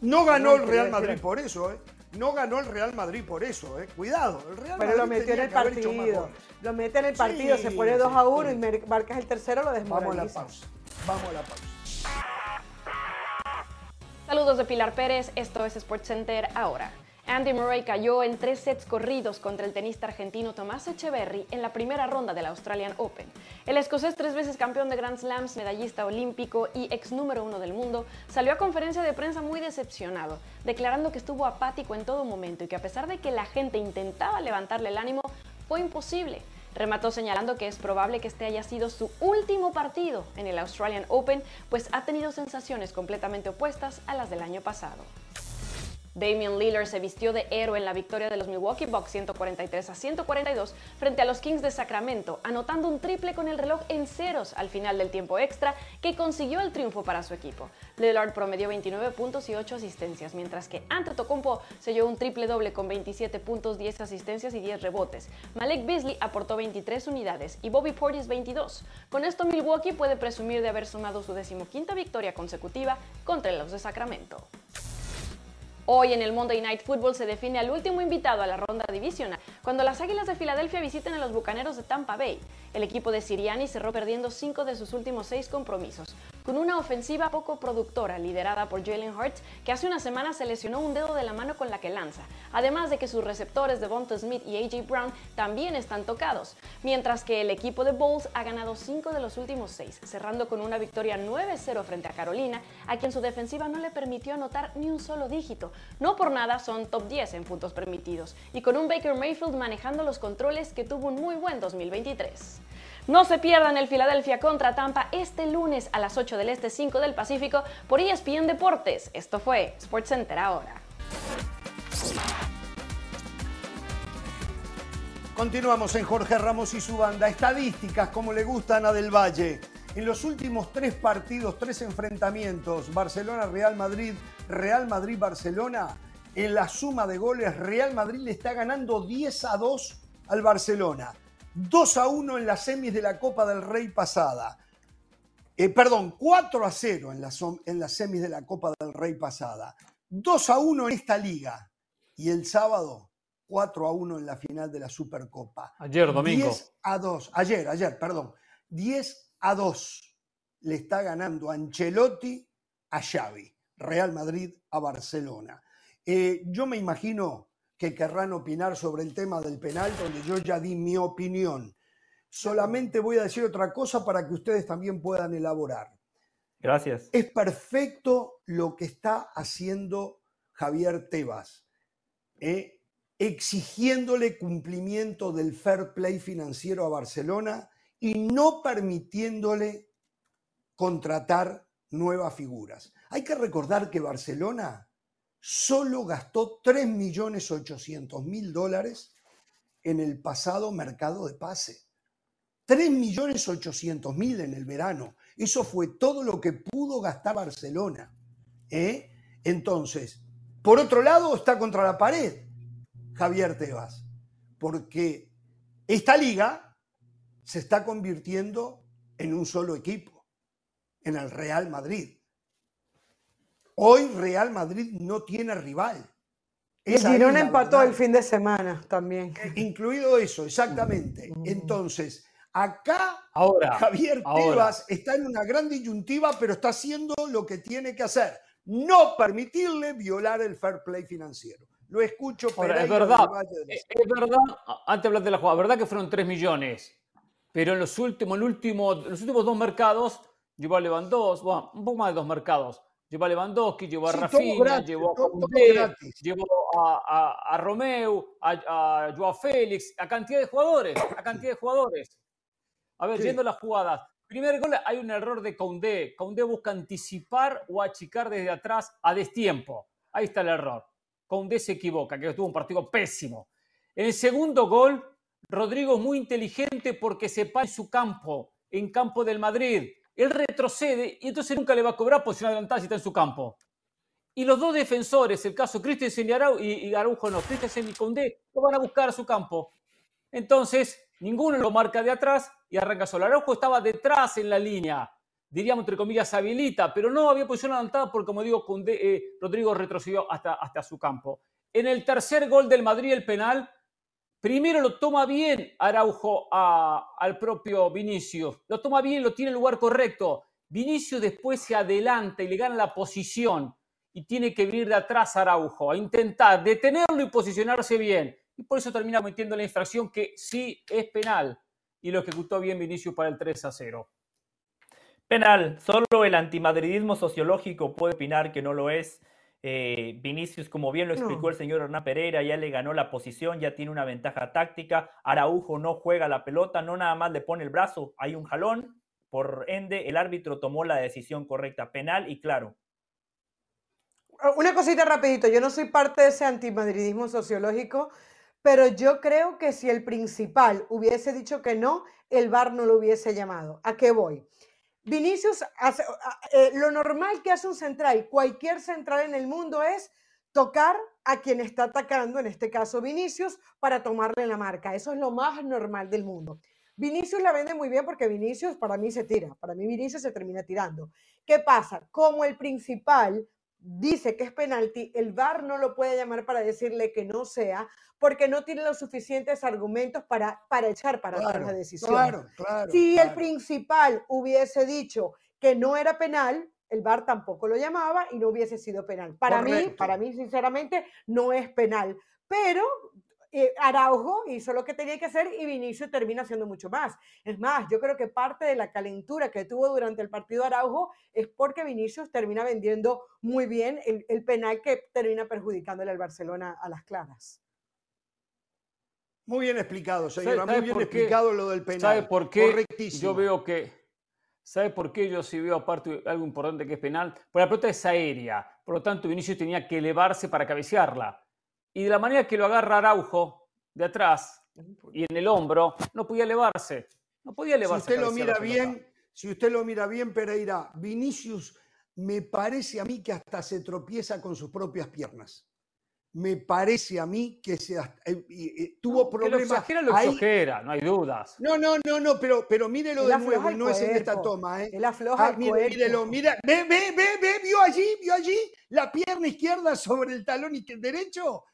No ganó el Real Madrid por eso, ¿eh? No ganó el Real Madrid por eso, ¿eh? Cuidado, el Real Pero lo Madrid metió en el partido. Lo mete en el partido, se pone sí, 2 a 1 sí. y marcas el tercero, lo Vamos a la pausa. Vamos a la pausa. Saludos de Pilar Pérez, esto es SportsCenter ahora. Andy Murray cayó en tres sets corridos contra el tenista argentino Tomás Echeverry en la primera ronda del Australian Open. El escocés, tres veces campeón de Grand Slams, medallista olímpico y ex número uno del mundo, salió a conferencia de prensa muy decepcionado, declarando que estuvo apático en todo momento y que a pesar de que la gente intentaba levantarle el ánimo, fue imposible. Remató señalando que es probable que este haya sido su último partido en el Australian Open, pues ha tenido sensaciones completamente opuestas a las del año pasado. Damian Lillard se vistió de héroe en la victoria de los Milwaukee Bucks 143 a 142 frente a los Kings de Sacramento, anotando un triple con el reloj en ceros al final del tiempo extra que consiguió el triunfo para su equipo. Lillard promedió 29 puntos y 8 asistencias, mientras que Antetokounmpo selló un triple doble con 27 puntos, 10 asistencias y 10 rebotes. Malik Beasley aportó 23 unidades y Bobby Portis 22. Con esto Milwaukee puede presumir de haber sumado su decimoquinta victoria consecutiva contra los de Sacramento. Hoy en el Monday Night Football se define al último invitado a la ronda divisional cuando las Águilas de Filadelfia visiten a los Bucaneros de Tampa Bay. El equipo de Siriani cerró perdiendo cinco de sus últimos seis compromisos, con una ofensiva poco productora liderada por Jalen Hurts, que hace una semana se lesionó un dedo de la mano con la que lanza, además de que sus receptores Devonta Smith y AJ Brown también están tocados, mientras que el equipo de Bowles ha ganado cinco de los últimos seis, cerrando con una victoria 9-0 frente a Carolina, a quien su defensiva no le permitió anotar ni un solo dígito. No por nada son top 10 en puntos permitidos, y con un Baker Mayfield manejando los controles que tuvo un muy buen 2023. No se pierdan el Philadelphia contra Tampa este lunes a las 8 del Este, 5 del Pacífico por ESPN Deportes. Esto fue SportsCenter ahora. Continuamos en Jorge Ramos y su banda. Estadísticas, como le gusta a Ana del Valle. En los últimos tres partidos, tres enfrentamientos, Barcelona-Real Madrid, Real Madrid-Barcelona, en la suma de goles, Real Madrid le está ganando 10 a 2 al Barcelona. 2 a 1 en las semis de la Copa del Rey pasada. Eh, perdón, 4 a 0 en las, en las semis de la Copa del Rey pasada. 2 a 1 en esta liga. Y el sábado, 4 a 1 en la final de la Supercopa. Ayer, domingo. 10 a 2. Ayer, ayer, perdón. 10 a 2 le está ganando Ancelotti a Xavi. Real Madrid a Barcelona. Eh, yo me imagino que querrán opinar sobre el tema del penal, donde yo ya di mi opinión. Solamente voy a decir otra cosa para que ustedes también puedan elaborar. Gracias. Es perfecto lo que está haciendo Javier Tebas, ¿eh? exigiéndole cumplimiento del fair play financiero a Barcelona y no permitiéndole contratar nuevas figuras. Hay que recordar que Barcelona solo gastó 3.800.000 dólares en el pasado mercado de pase. 3.800.000 en el verano. Eso fue todo lo que pudo gastar Barcelona. ¿eh? Entonces, por otro lado, está contra la pared Javier Tebas, porque esta liga se está convirtiendo en un solo equipo, en el Real Madrid. Hoy Real Madrid no tiene rival. El Girona empató el fin de semana también. Eh, incluido eso, exactamente. Mm. Entonces, acá ahora, Javier Tebas está en una gran disyuntiva, pero está haciendo lo que tiene que hacer. No permitirle violar el fair play financiero. Lo escucho, pero es verdad, es verdad, antes de hablar de la jugada, verdad que fueron 3 millones, pero en los últimos, el último, los últimos dos mercados llevó a Lewandowski, bueno, un poco más de dos mercados, llevó a Lewandowski, llevó a Rafinha, llevó a llevó a, a, Romeo, a, a Joao Félix, a cantidad de jugadores, a cantidad de jugadores. A ver, yendo a las jugadas. Primer gol, hay un error de Condé. Condé busca anticipar o achicar desde atrás a destiempo. Ahí está el error. Condé se equivoca, que tuvo un partido pésimo. En el segundo gol, Rodrigo es muy inteligente porque se para en su campo, en campo del Madrid. Él retrocede y entonces nunca le va a cobrar posición adelantada si está en su campo. Y los dos defensores, el caso Christensen y, Araujo, y Araujo no, Christensen y Condé, lo van a buscar a su campo. Entonces, ninguno lo marca de atrás y arranca solo. Araujo estaba detrás en la línea diríamos entre comillas, habilita, pero no había posición adelantada porque, como digo, eh, Rodrigo retrocedió hasta, hasta su campo. En el tercer gol del Madrid, el penal, primero lo toma bien Araujo al propio Vinicius, lo toma bien, lo tiene en el lugar correcto. Vinicius después se adelanta y le gana la posición y tiene que venir de atrás Araujo a intentar detenerlo y posicionarse bien. Y por eso termina metiendo la infracción que sí es penal y lo ejecutó bien Vinicius para el 3 a 0. Penal, solo el antimadridismo sociológico puede opinar que no lo es. Eh, Vinicius, como bien lo explicó el señor Hernán Pereira, ya le ganó la posición, ya tiene una ventaja táctica. Araujo no juega la pelota, no nada más le pone el brazo, hay un jalón. Por ende, el árbitro tomó la decisión correcta, penal y claro. Una cosita rapidito, yo no soy parte de ese antimadridismo sociológico, pero yo creo que si el principal hubiese dicho que no, el VAR no lo hubiese llamado. ¿A qué voy? Vinicius, hace, eh, lo normal que hace un central, cualquier central en el mundo es tocar a quien está atacando, en este caso Vinicius, para tomarle la marca. Eso es lo más normal del mundo. Vinicius la vende muy bien porque Vinicius para mí se tira, para mí Vinicius se termina tirando. ¿Qué pasa? Como el principal dice que es penalti, el VAR no lo puede llamar para decirle que no sea, porque no tiene los suficientes argumentos para, para echar para atrás la decisión. Claro, claro, si el principal hubiese dicho que no era penal, el VAR tampoco lo llamaba y no hubiese sido penal. Para mí, para mí, sinceramente, no es penal. Pero eh, Araujo hizo lo que tenía que hacer y Vinicius termina haciendo mucho más. Es más, yo creo que parte de la calentura que tuvo durante el partido Araujo es porque Vinicius termina vendiendo muy bien el, penal que termina perjudicándole al Barcelona a las claras. Muy bien explicado, señora. Muy bien explicado lo del penal. ¿Sabe por qué? Yo veo que. ¿Sabe por qué yo sí veo aparte algo importante que es penal? Porque la pelota es aérea. Por lo tanto, Vinicius tenía que elevarse para cabecearla y de la manera que lo agarra Araujo de atrás y en el hombro, no podía elevarse. No podía elevarse. Si usted lo mira bien, si usted lo mira bien, Pereira, Vinicius me parece a mí que hasta se tropieza con sus propias piernas. Me parece a mí que se eh, tuvo problemas. lo exagera, lo exagera, no hay dudas. No, no, no, no, pero, pero mírelo de nuevo, no es en esta toma. ¿eh? Él afloja ah, mire, Mírelo, mira, ve, ve, ve, ve, vio allí, vio allí la pierna izquierda sobre el talón derecho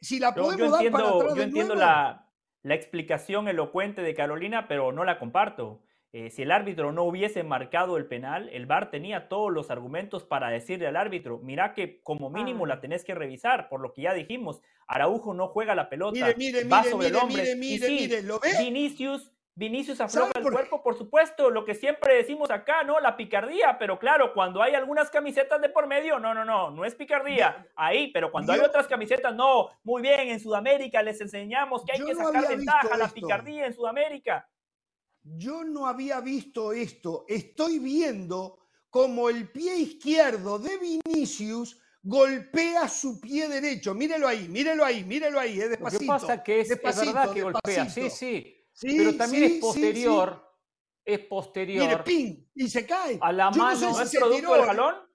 si la podemos yo, entiendo, yo entiendo la, explicación elocuente de Carolina, pero no la comparto. Eh, si el árbitro no hubiese marcado el penal, el VAR tenía todos los argumentos para decirle al árbitro, mira que como mínimo la ah. tenés que revisar, por lo que ya dijimos, Araujo no juega la pelota, mire, mire, va sobre el hombre. Mire, mire, ¿lo ve? Vinicius Vinicius afloja el cuerpo, por supuesto, lo que siempre decimos acá, ¿no? La picardía, pero claro, cuando hay algunas camisetas de por medio, no, no, no, no es picardía. Ahí, pero cuando hay otras camisetas, no, muy bien, en Sudamérica les enseñamos que hay que sacar ventaja, la picardía en Sudamérica. Yo no había visto esto, estoy viendo como el pie izquierdo de Vinicius golpea su pie derecho, mírelo ahí, mírelo ahí, mírelo ahí, es despacito. Lo que pasa que es, verdad que golpea, sí, sí pero también es posterior. Es posterior. Mire, ping, y se cae. A la mano. No, sé si producto del jalón?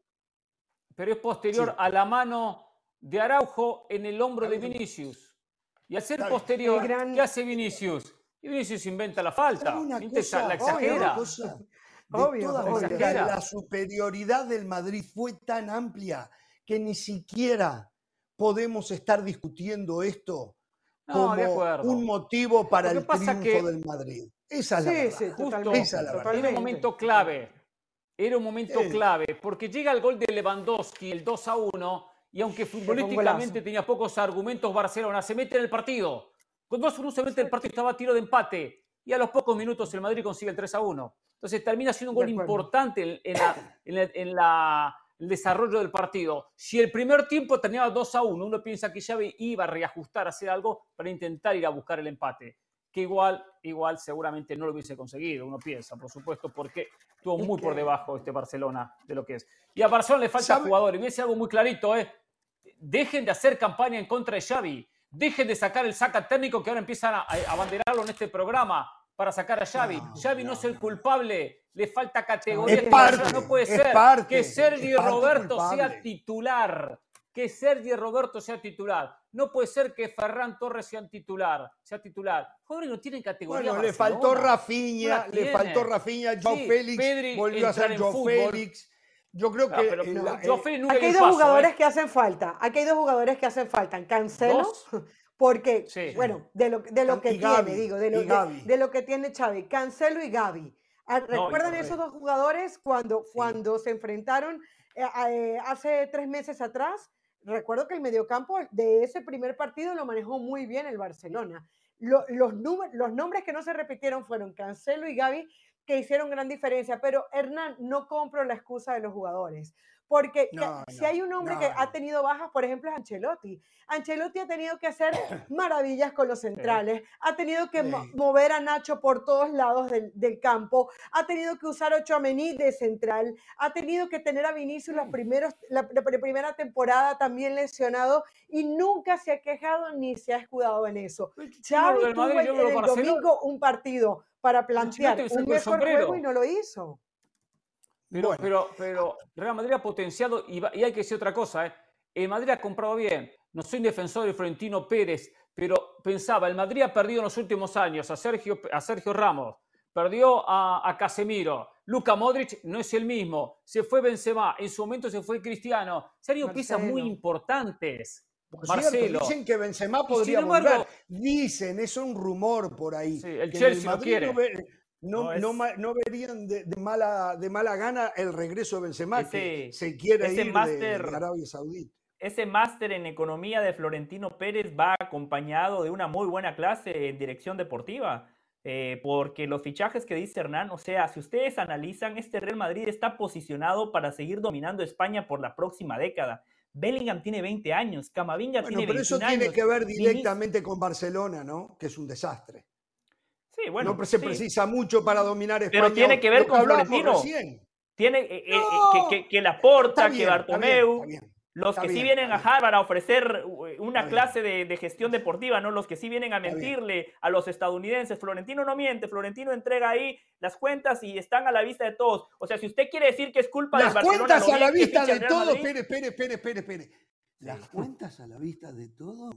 pero es posterior a la mano de Araujo en el hombro de Vinicius. Y al ser posterior, ¿qué hace Vinicius? Y Vinicius inventa la falta. la exagera. la superioridad del Madrid fue tan amplia que ni siquiera podemos estar discutiendo esto como un motivo para el triunfo del Madrid. Esa es la verdad. Sí, Esa la verdad. Era un momento clave. Era un momento clave, porque llega el gol de Lewandowski, el 2 a 1, y aunque futbolísticamente tenía pocos argumentos, Barcelona se mete en el partido. Con 2 a 1 se mete en el partido, estaba a tiro de empate, y a los pocos minutos el Madrid consigue el 3 a 1. Entonces termina siendo un gol importante en, en la el desarrollo del partido. Si el primer tiempo tenía 2 a 1, uno piensa que Xavi iba a reajustar, a hacer algo para intentar ir a buscar el empate. Que igual, igual seguramente no lo hubiese conseguido, uno piensa, por supuesto, porque estuvo muy por debajo este Barcelona de lo que es. Y a Barcelona le falta jugador, y me dice algo muy clarito, ¿eh? Dejen de hacer campaña en contra de Xavi, dejen de sacar el saca técnico que ahora empiezan a, a abanderarlo en este programa para sacar a Xavi. Xavi no, es el culpable, le falta categoría. no puede ser que Sergi Roberto sea titular. Que Sergi Roberto sea titular. No puede ser que Ferran Torres sea titular. Sea titular. Joder, no tienen categoría. Bueno, le faltó Rafinha, le faltó Rafinha, Joe Félix, volvió a ser Joe Félix. Yo creo que. aquí hay dos jugadores ¿eh? que hacen falta. Aquí hay dos jugadores que hacen falta. Cancelo. Porque, bueno, de lo, de lo que tiene, digo, de lo, de, lo, que tiene Xavi, Cancelo y Gaby. Ah, ¿Recuerdan esos dos jugadores cuando, cuando se enfrentaron eh, eh, hace tres meses atrás? Recuerdo que el mediocampo de ese primer partido lo manejó muy bien el Barcelona. los, los nombres que no se repitieron fueron Cancelo y Gaby, que hicieron gran diferencia, pero Hernán, no compro la excusa de los jugadores. Porque si hay un hombre que ha tenido bajas, por ejemplo, es Ancelotti. Ancelotti ha tenido que hacer maravillas con los centrales, ha tenido que mover a Nacho por todos lados del, campo, ha tenido que usar a Chouameni de central, ha tenido que tener a Vinicius los primeros, la, primera temporada también lesionado y nunca se ha quejado ni se ha escudado en eso. Xavi tuvo en, el domingo un partido para plantear un mejor juego y no lo hizo. Pero, pero, pero Real Madrid ha potenciado y, y, hay que decir otra cosa. ¿eh? El Madrid ha comprado bien. No soy un defensor de Florentino Pérez, pero pensaba, el Madrid ha perdido en los últimos años a Sergio, a Sergio Ramos, perdió a, a Casemiro. Luca Modric no es el mismo. Se fue Benzema, en su momento se fue Cristiano. Se han ido piezas muy importans. Marcelo. dicen que Benzema podría volver. Dicen, es un rumor por ahí. Sí, el Chelsea el quiere. No, no, verían de, mala, de mala gana el regreso de Benzema, que se quiere ir de, Arabia Saudita. Ese máster en economía de Florentino Pérez va acompañado de una muy buena clase en dirección deportiva. Eh, porque los fichajes que dice Hernán, o sea, si ustedes analizan, este Real Madrid está posicionado para seguir dominando España por la próxima década. Bellingham tiene 20 años, Camavinga tiene 21 años. Pero eso tiene que ver directamente con Barcelona, ¿no? Que es un desastre bueno. No se precisa mucho para dominar España. Pero tiene que ver con Florentino. Tiene eh, eh, que, que, la Porta, que Bartomeu. los que sí vienen a Harvard a ofrecer una clase de, gestión deportiva, ¿no? Los que sí vienen a mentirle a los estadounidenses. Florentino no miente, Florentino entrega ahí las cuentas y están a la vista de todos. O sea, si usted quiere decir que es culpa de Las cuentas a la vista de todos. Espere, espere, espere, espere, espere. Las cuentas a la vista de todos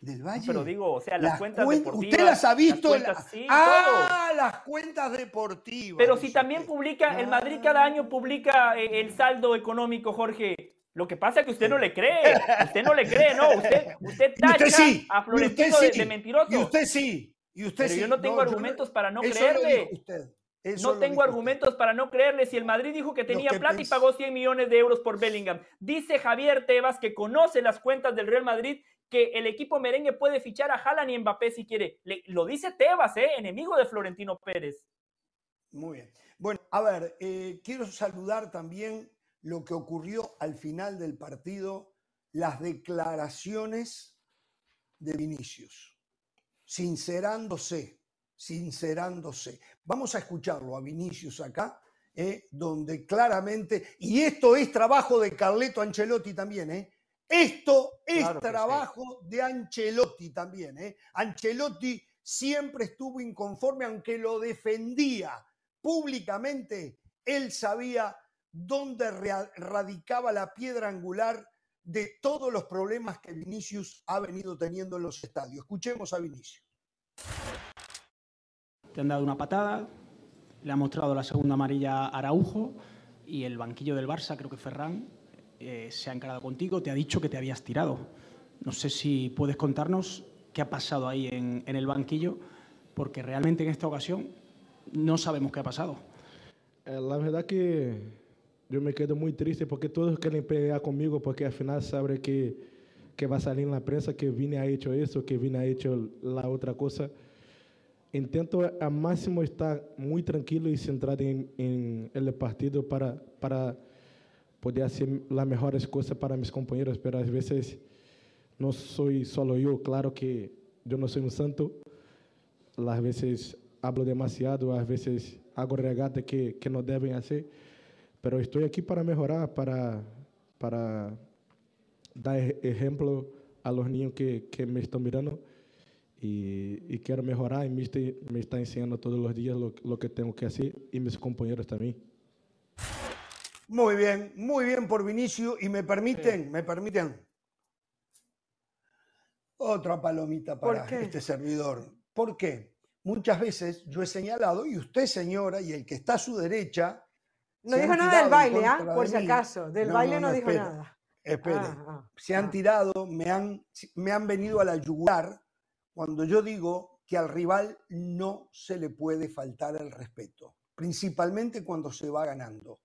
del Valle. Pero digo, o sea, las, cuentas deportivas. Usted las ha visto. ah, las cuentas deportivas. Pero si también publica, el Madrid cada año publica eh, el saldo económico, Jorge. Lo que pasa es que usted no le cree. Usted no le cree, no. Usted, usted tacha a Florentino de, mentiroso. Y usted sí. Y usted Pero yo no tengo argumentos para no creerle. no tengo argumentos para no creerle. Si el Madrid dijo que tenía plata y pagó 100 millones de euros por Bellingham. Dice Javier Tebas que conoce las cuentas del Real Madrid que el equipo merengue puede fichar a Haaland y Mbappé si quiere. lo dice Tebas, ¿eh? enemigo de Florentino Pérez. Muy bien. Bueno, a ver, eh, quiero saludar también lo que ocurrió al final del partido, las declaraciones de Vinicius, sincerándose, sincerándose. Vamos a escucharlo a Vinicius acá, eh, donde claramente, y esto es trabajo de Carleto Ancelotti también, ¿eh? Esto es trabajo de Ancelotti también. ¿eh? Ancelotti siempre estuvo inconforme, aunque lo defendía públicamente, él sabía dónde radicaba la piedra angular de todos los problemas que Vinicius ha venido teniendo en los estadios. Escuchemos a Vinicius. Te han dado una patada, le ha mostrado la segunda amarilla a Araujo y el banquillo del Barça, creo que Ferran, eh, se ha encarado contigo, te ha dicho que te habías tirado. No sé si puedes contarnos qué ha pasado ahí en, en el banquillo, porque realmente en esta ocasión no sabemos qué ha pasado. Eh, la verdad que yo me quedo muy triste porque todos quieren pelear conmigo porque al final saben que, que va a salir en la prensa que Vini ha hecho eso, que Vini ha hecho la otra cosa. Intento al máximo estar muy tranquilo y centrado en, en el partido para, para poder hacer las mejores cosas para mis compañeros, pero a veces no soy solo yo, claro que yo no soy un santo, las veces hablo demasiado, a veces hago regatas que, que no deben hacer, pero estoy aquí para mejorar, para, para dar ejemplo a los niños que, que me están mirando. Y, y, quiero mejorar y me está, me está enseñando todos los días lo, lo que tengo que hacer y mis compañeros también. Muy bien, muy bien por Vinicio y me permiten, sí. me permiten otra palomita para este servidor. ¿Por qué? Muchas veces yo he señalado, y usted señora, y el que está a su derecha... No dijo nada del baile, ¿ah? Por si acaso. Del no, baile no, no dijo espere, nada. Espere. Ah, ah, se han ah. tirado, me han, me han venido a la yugular cuando yo digo que al rival no se le puede faltar el respeto, principalmente cuando se va ganando.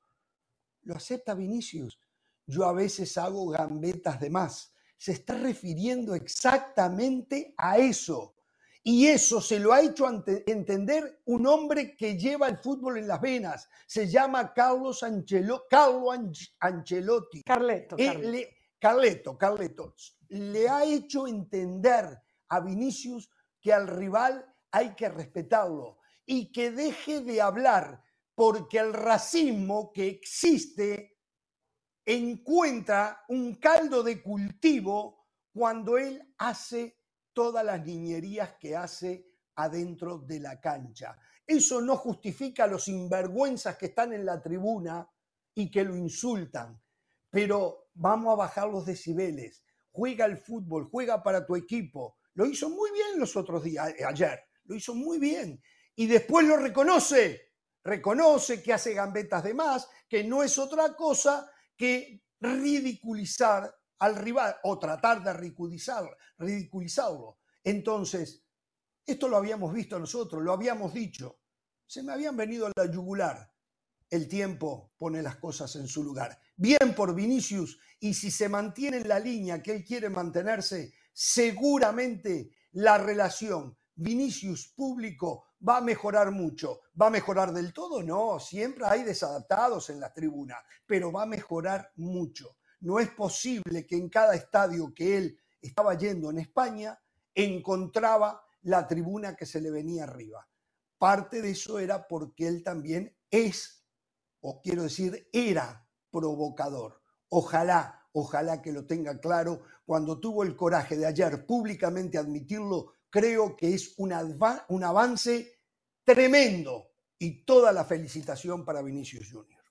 Lo acepta Vinicius. Yo a veces hago gambetas de más. Se está refiriendo exactamente a eso. Y eso se lo ha hecho ante, entender un hombre que lleva el fútbol en las venas. Se llama Carlos Ancelo, Carlo Ancelotti. Carleto. Le, Carleto, Carleto. Le ha hecho entender a Vinicius que al rival hay que respetarlo y que deje de hablar porque el racismo que existe encuentra un caldo de cultivo cuando él hace todas las niñerías que hace adentro de la cancha. Eso no justifica a los sinvergüenzas que están en la tribuna y que lo insultan, pero vamos a bajar los decibeles. Juega el fútbol, juega para tu equipo. Lo hizo muy bien los otros días, ayer, lo hizo muy bien. Y después lo reconoce, reconoce que hace gambetas de más, que no es otra cosa que ridiculizar al rival o tratar de ridiculizar, ridiculizarlo. Entonces, esto lo habíamos visto nosotros, lo habíamos dicho. Se me habían venido a la yugular. El tiempo pone las cosas en su lugar. Bien por Vinicius, y si se mantiene en la línea que él quiere mantenerse, seguramente la relación Vinicius público va a mejorar mucho. ¿Va a mejorar del todo? No, siempre hay desadaptados en la tribuna, pero va a mejorar mucho. No es posible que en cada estadio que él estaba yendo en España encontraba la tribuna que se le venía arriba. Parte de eso era porque él también es, o quiero decir, era provocador. Ojalá, ojalá que lo tenga claro. Cuando tuvo el coraje de ayer públicamente admitirlo, creo que es un, un avance tremendo y toda la felicitación para Vinicius Junior.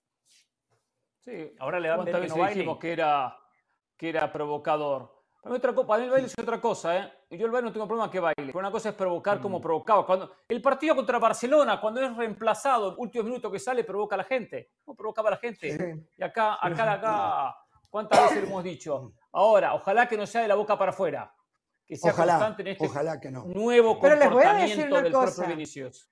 Sí, ahora le dan que no dijimos que era, que era provocador. Para mí, otra, para mí el baile es otra cosa, ¿eh? Yo el baile no tengo problema que baile. Pero una cosa es provocar mm. como provocaba. Cuando, el partido contra Barcelona, cuando es reemplazado, último minuto que sale, provoca a la gente. ¿Cómo provocaba a la gente? Sí. Y acá, acá, acá, ¿cuántas veces hemos dicho? Ahora, ojalá que no sea de la boca para afuera. Que sea ojalá, constante en este ojalá que no. nuevo Pero les voy a decir una del cosa. propio Vinicius.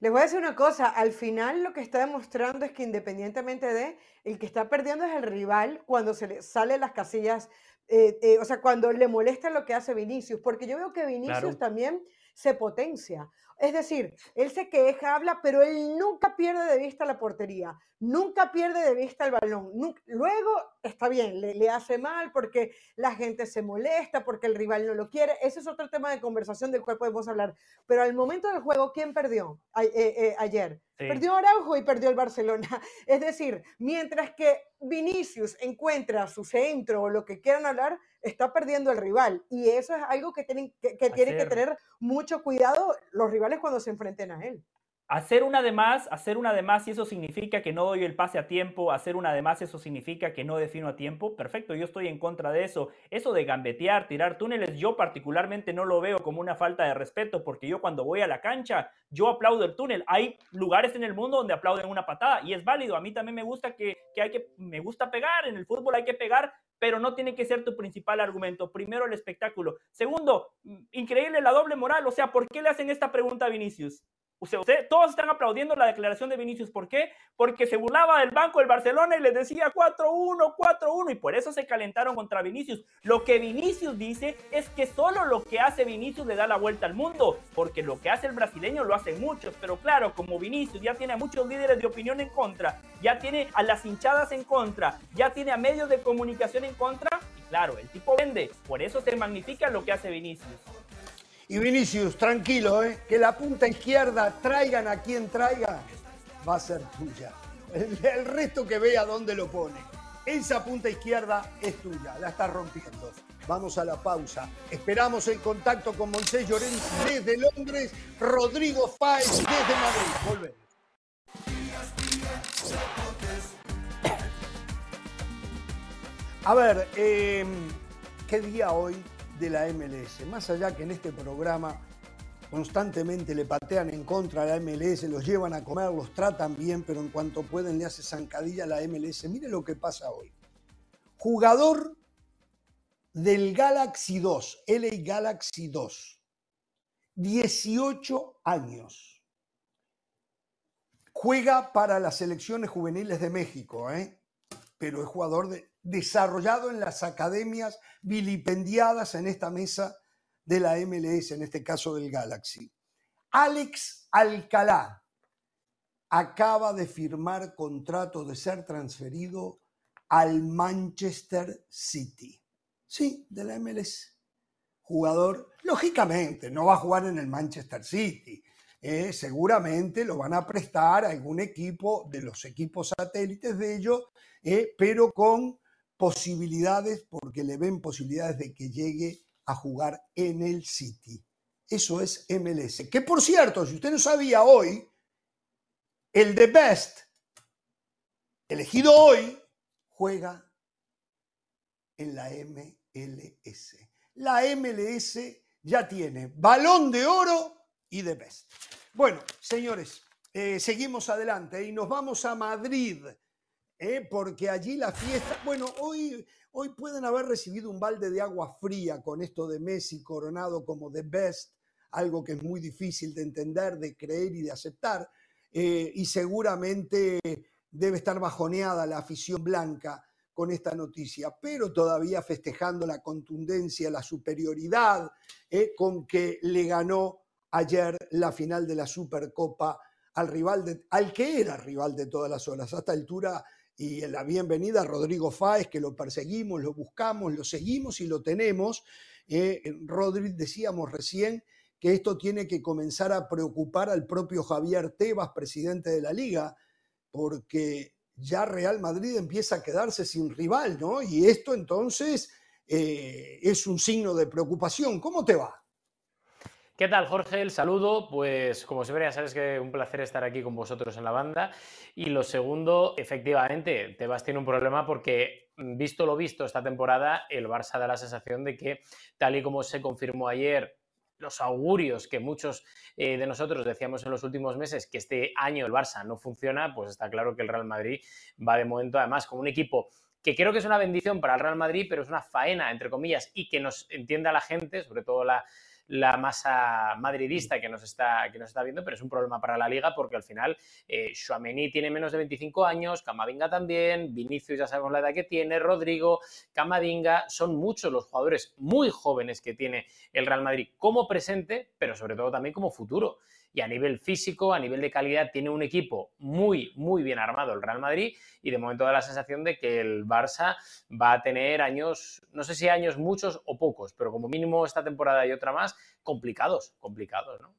Les voy a decir una cosa, al final lo que está demostrando es que independientemente de, el que está perdiendo es el rival cuando se le sale las casillas, eh, eh, o sea, cuando le molesta lo que hace Vinicius, porque yo veo que Vinicius Claro. también se potencia. Es decir, él se queja, habla, pero él nunca pierde de vista la portería, nunca pierde de vista el balón. Luego está bien, le, le hace mal porque la gente se molesta, porque el rival no lo quiere. Ese es otro tema de conversación del cual podemos hablar. Pero al momento del juego, ¿quién perdió a- eh, eh, ayer? Sí. Perdió Araujo y perdió el Barcelona. Es decir, mientras que Vinicius encuentra su centro o lo que quieran hablar, está perdiendo el rival. Y eso es algo que tienen que, que, tienen que tener mucho cuidado los rivales cuando se enfrenten a él. Hacer una de más, hacer una de más, y eso significa que no doy el pase a tiempo, hacer una de más, eso significa que no defino a tiempo. Perfecto, yo estoy en contra de eso. Eso de gambetear, tirar túneles, yo particularmente no lo veo como una falta de respeto, porque yo cuando voy a la cancha, yo aplaudo el túnel. Hay lugares en el mundo donde aplauden una patada y es válido. A mí también me gusta que, que hay que, me gusta pegar. En el fútbol hay que pegar, pero no tiene que ser tu principal argumento. Primero, el espectáculo. Segundo, increíble la doble moral. O sea, ¿por qué le hacen esta pregunta a Vinicius? Usted, todos están aplaudiendo la declaración de Vinicius. ¿Por qué? Porque se burlaba del banco del Barcelona y les decía 4-1, 4-1 y por eso se calentaron contra Vinicius. Lo que Vinicius dice es que solo lo que hace Vinicius le da la vuelta al mundo, porque lo que hace el brasileño lo hacen muchos. Pero claro, como Vinicius ya tiene a muchos líderes de opinión en contra, ya tiene a las hinchadas en contra, ya tiene a medios de comunicación en contra, y claro, el tipo vende. Por eso se magnifica lo que hace Vinicius. Y Vinicius, tranquilo, ¿eh? que la punta izquierda, traigan a quien traiga, va a ser tuya. El, resto que vea dónde lo pone. Esa punta izquierda es tuya, la está rompiendo. Vamos a la pausa. Esperamos el contacto con Monse Llorens desde Londres, Rodrigo Fáez desde Madrid. Volvemos. A ver, eh, ¿qué día hoy? De la MLS. Más allá que en este programa constantemente le patean en contra a la MLS, los llevan a comer, los tratan bien, pero en cuanto pueden le hace zancadilla a la MLS. Mire lo que pasa hoy. Jugador del Galaxy 2, LA Galaxy 2, 18 años. Juega para las selecciones juveniles de México, ¿eh? pero es jugador de, desarrollado en las academias vilipendiadas en esta mesa de la MLS, en este caso del Galaxy. Alex Alcalá acaba de firmar contrato de ser transferido al Manchester City. Sí, de la MLS. Jugador, lógicamente, no va a jugar en el Manchester City. Eh, seguramente lo van a prestar a algún equipo de los equipos satélites de ellos, eh, pero con posibilidades, porque le ven posibilidades de que llegue a jugar en el City. Eso es MLS. Que por cierto, si usted no sabía hoy, el de Best, elegido hoy, juega en la MLS. La MLS ya tiene balón de oro y de Best. Bueno, señores, eh, seguimos adelante y nos vamos a Madrid ¿eh? porque allí la fiesta, bueno, hoy, hoy pueden haber recibido un balde de agua fría con esto de Messi coronado como the best, algo que es muy difícil de entender, de creer y de aceptar, eh, y seguramente debe estar bajoneada la afición blanca con esta noticia, pero todavía festejando la contundencia, la superioridad ¿eh? con que le ganó ayer la final de la Supercopa al rival de, al que era rival de todas las horas. A esta altura y la bienvenida a Rodrigo Fáez, que lo perseguimos, lo buscamos, lo seguimos y lo tenemos. Eh, Rodrigo, decíamos recién que esto tiene que comenzar a preocupar al propio Javier Tebas, presidente de la liga, porque ya Real Madrid empieza a quedarse sin rival, ¿no? Y esto entonces eh, es un signo de preocupación. ¿Cómo te va? ¿Qué tal, Jorge? El saludo. Pues como siempre, ya sabes que un placer estar aquí con vosotros en la banda. Y lo segundo, efectivamente, Tebas tiene un problema porque, mm, visto lo visto esta temporada, el Barça da la sensación de que, tal y como se confirmó ayer, los augurios que muchos eh, de nosotros decíamos en los últimos meses que este año el Barça no funciona, pues está claro que el Real Madrid va de momento, además, como un equipo que creo que es una bendición para el Real Madrid, pero es una faena, entre comillas, y que nos entienda la gente, sobre todo la la masa madridista que nos está, que nos está viendo, pero es un problema para la liga porque al final eh, tiene menos de 25 años, Camavinga también, Vinicius ya sabemos la edad que tiene, Rodrigo, Camavinga, son muchos los jugadores muy jóvenes que tiene el Real Madrid como presente, pero sobre todo también como futuro y a nivel físico, a nivel de calidad, tiene un equipo muy, muy bien armado el Real Madrid y de momento da la sensación de que el Barça va a tener años, no sé si años muchos o pocos, pero como mínimo esta temporada y otra más, complicados, complicados, ¿no?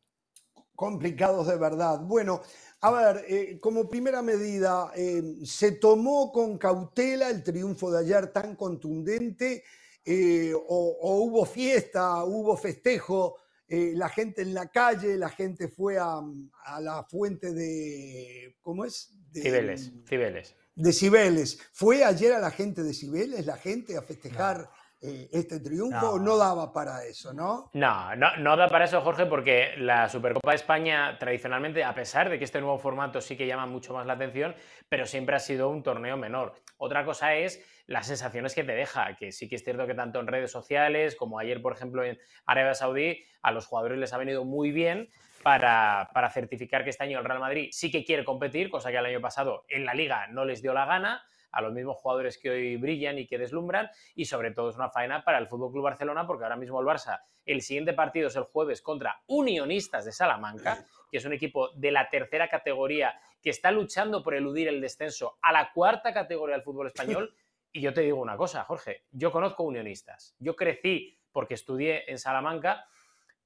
Complicados de verdad. Bueno, a ver, eh, como primera medida, eh, ¿se tomó con cautela el triunfo de ayer tan contundente? Eh, o, hubo fiesta, hubo festejo eh, la gente en la calle, la gente fue a, a la fuente de, ¿cómo es? De, Cibeles, Cibeles. De Cibeles. ¿Fue ayer a la gente de Cibeles, la gente a festejar eh, este triunfo? No. no daba para eso, ¿no? No, no, no da para eso, Jorge, porque la Supercopa de España tradicionalmente, a pesar de que este nuevo formato sí que llama mucho más la atención, pero siempre ha sido un torneo menor. Otra cosa es las sensaciones que te deja, que sí que es cierto que tanto en redes sociales como ayer, por ejemplo, en Arabia Saudí, a los jugadores les ha venido muy bien para, para, certificar que este año el Real Madrid sí que quiere competir, cosa que el año pasado en la liga no les dio la gana a los mismos jugadores que hoy brillan y que deslumbran y sobre todo es una faena para el FC Barcelona porque ahora mismo el Barça, el siguiente partido es el jueves contra Unionistas de Salamanca, que es un equipo de la tercera categoría que está luchando por eludir el descenso a la cuarta categoría del fútbol español. Y yo te digo una cosa, Jorge, yo conozco unionistas, yo crecí porque estudié en Salamanca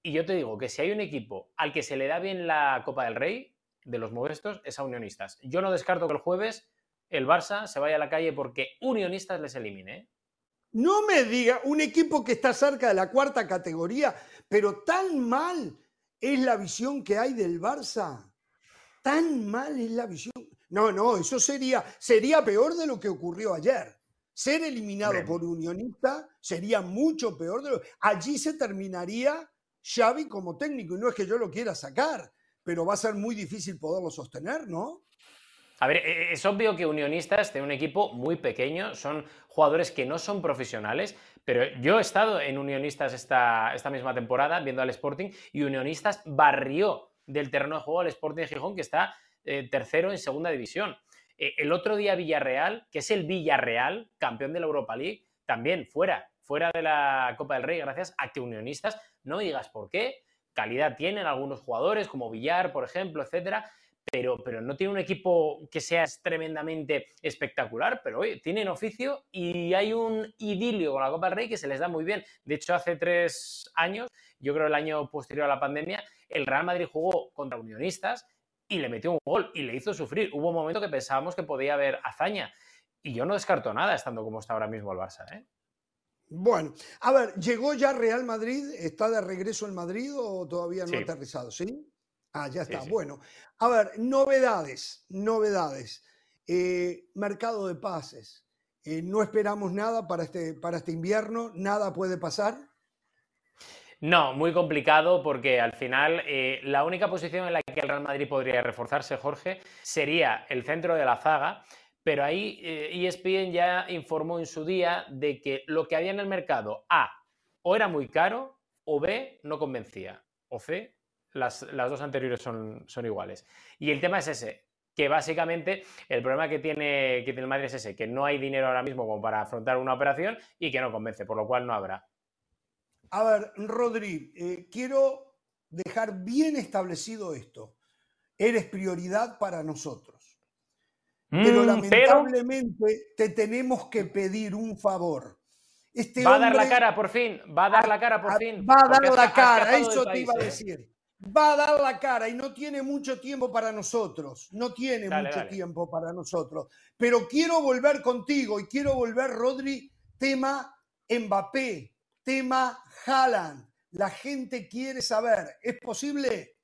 y yo te digo que si hay un equipo al que se le da bien la Copa del Rey, de los modestos, es a unionistas. Yo no descarto que el jueves el Barça se vaya a la calle porque unionistas les elimine. ¿eh? No me diga, un equipo que está cerca de la cuarta categoría, pero tan mal es la visión que hay del Barça. Tan mal es la visión. No, no, eso sería, sería peor de lo que ocurrió ayer. Ser eliminado Bien. por Unionista sería mucho peor de lo Allí se terminaría Xavi como técnico, y no es que yo lo quiera sacar, pero va a ser muy difícil poderlo sostener, ¿no? A ver, es obvio que Unionistas tiene un equipo muy pequeño, son jugadores que no son profesionales, pero yo he estado en Unionistas esta, esta misma temporada viendo al Sporting y Unionistas barrió del terreno de juego al Sporting de Gijón, que está eh, tercero en segunda división. Eh, el otro día Villarreal, que es el Villarreal, campeón de la Europa League, también fuera, fuera de la Copa del Rey, gracias a que Unionistas, no digas por qué, calidad tienen algunos jugadores como Villar, por ejemplo, etcétera, pero, pero, no tiene un equipo que sea tremendamente espectacular, pero oye, tienen oficio y hay un idilio con la Copa del Rey que se les da muy bien. De hecho, hace tres años, yo creo el año posterior a la pandemia, el Real Madrid jugó contra Unionistas y le metió un gol y le hizo sufrir. Hubo un momento que pensábamos que podía haber hazaña y yo no descarto nada estando como está ahora mismo el Barça. ¿eh? Bueno, a ver, ¿llegó ya Real Madrid? ¿Está de regreso en Madrid o todavía no Sí. ha aterrizado? ¿Sí? Ah, ya está. sí. Bueno, a ver, novedades, novedades. Eh, mercado de pases. Eh, no esperamos nada para este, para este invierno, nada puede pasar. No, muy complicado porque al final eh, la única posición en la que el Real Madrid podría reforzarse, Jorge, sería el centro de la zaga, pero ahí ESPN ya informó en su día de que lo que había en el mercado, A, o era muy caro, o B, no convencía, o C, las, las dos anteriores son, son iguales. Y el tema es ese, que básicamente el problema que tiene, que tiene el Madrid es ese, que no hay dinero ahora mismo como para afrontar una operación y que no convence, por lo cual no habrá. A ver, Rodri, eh, quiero dejar bien establecido esto. Eres prioridad para nosotros. Pero Mm, pero lamentablemente te tenemos que pedir un favor. Este va a dar la cara por fin, va a dar la cara por fin. Va a dar la cara, eso te iba a ¿eh? decir. Va a dar la cara y no tiene mucho tiempo para nosotros. No tiene Dale, mucho dale. tiempo para nosotros. Pero quiero volver contigo y quiero volver, Rodri, tema Mbappé, tema Haaland. La gente quiere saber, ¿es posible?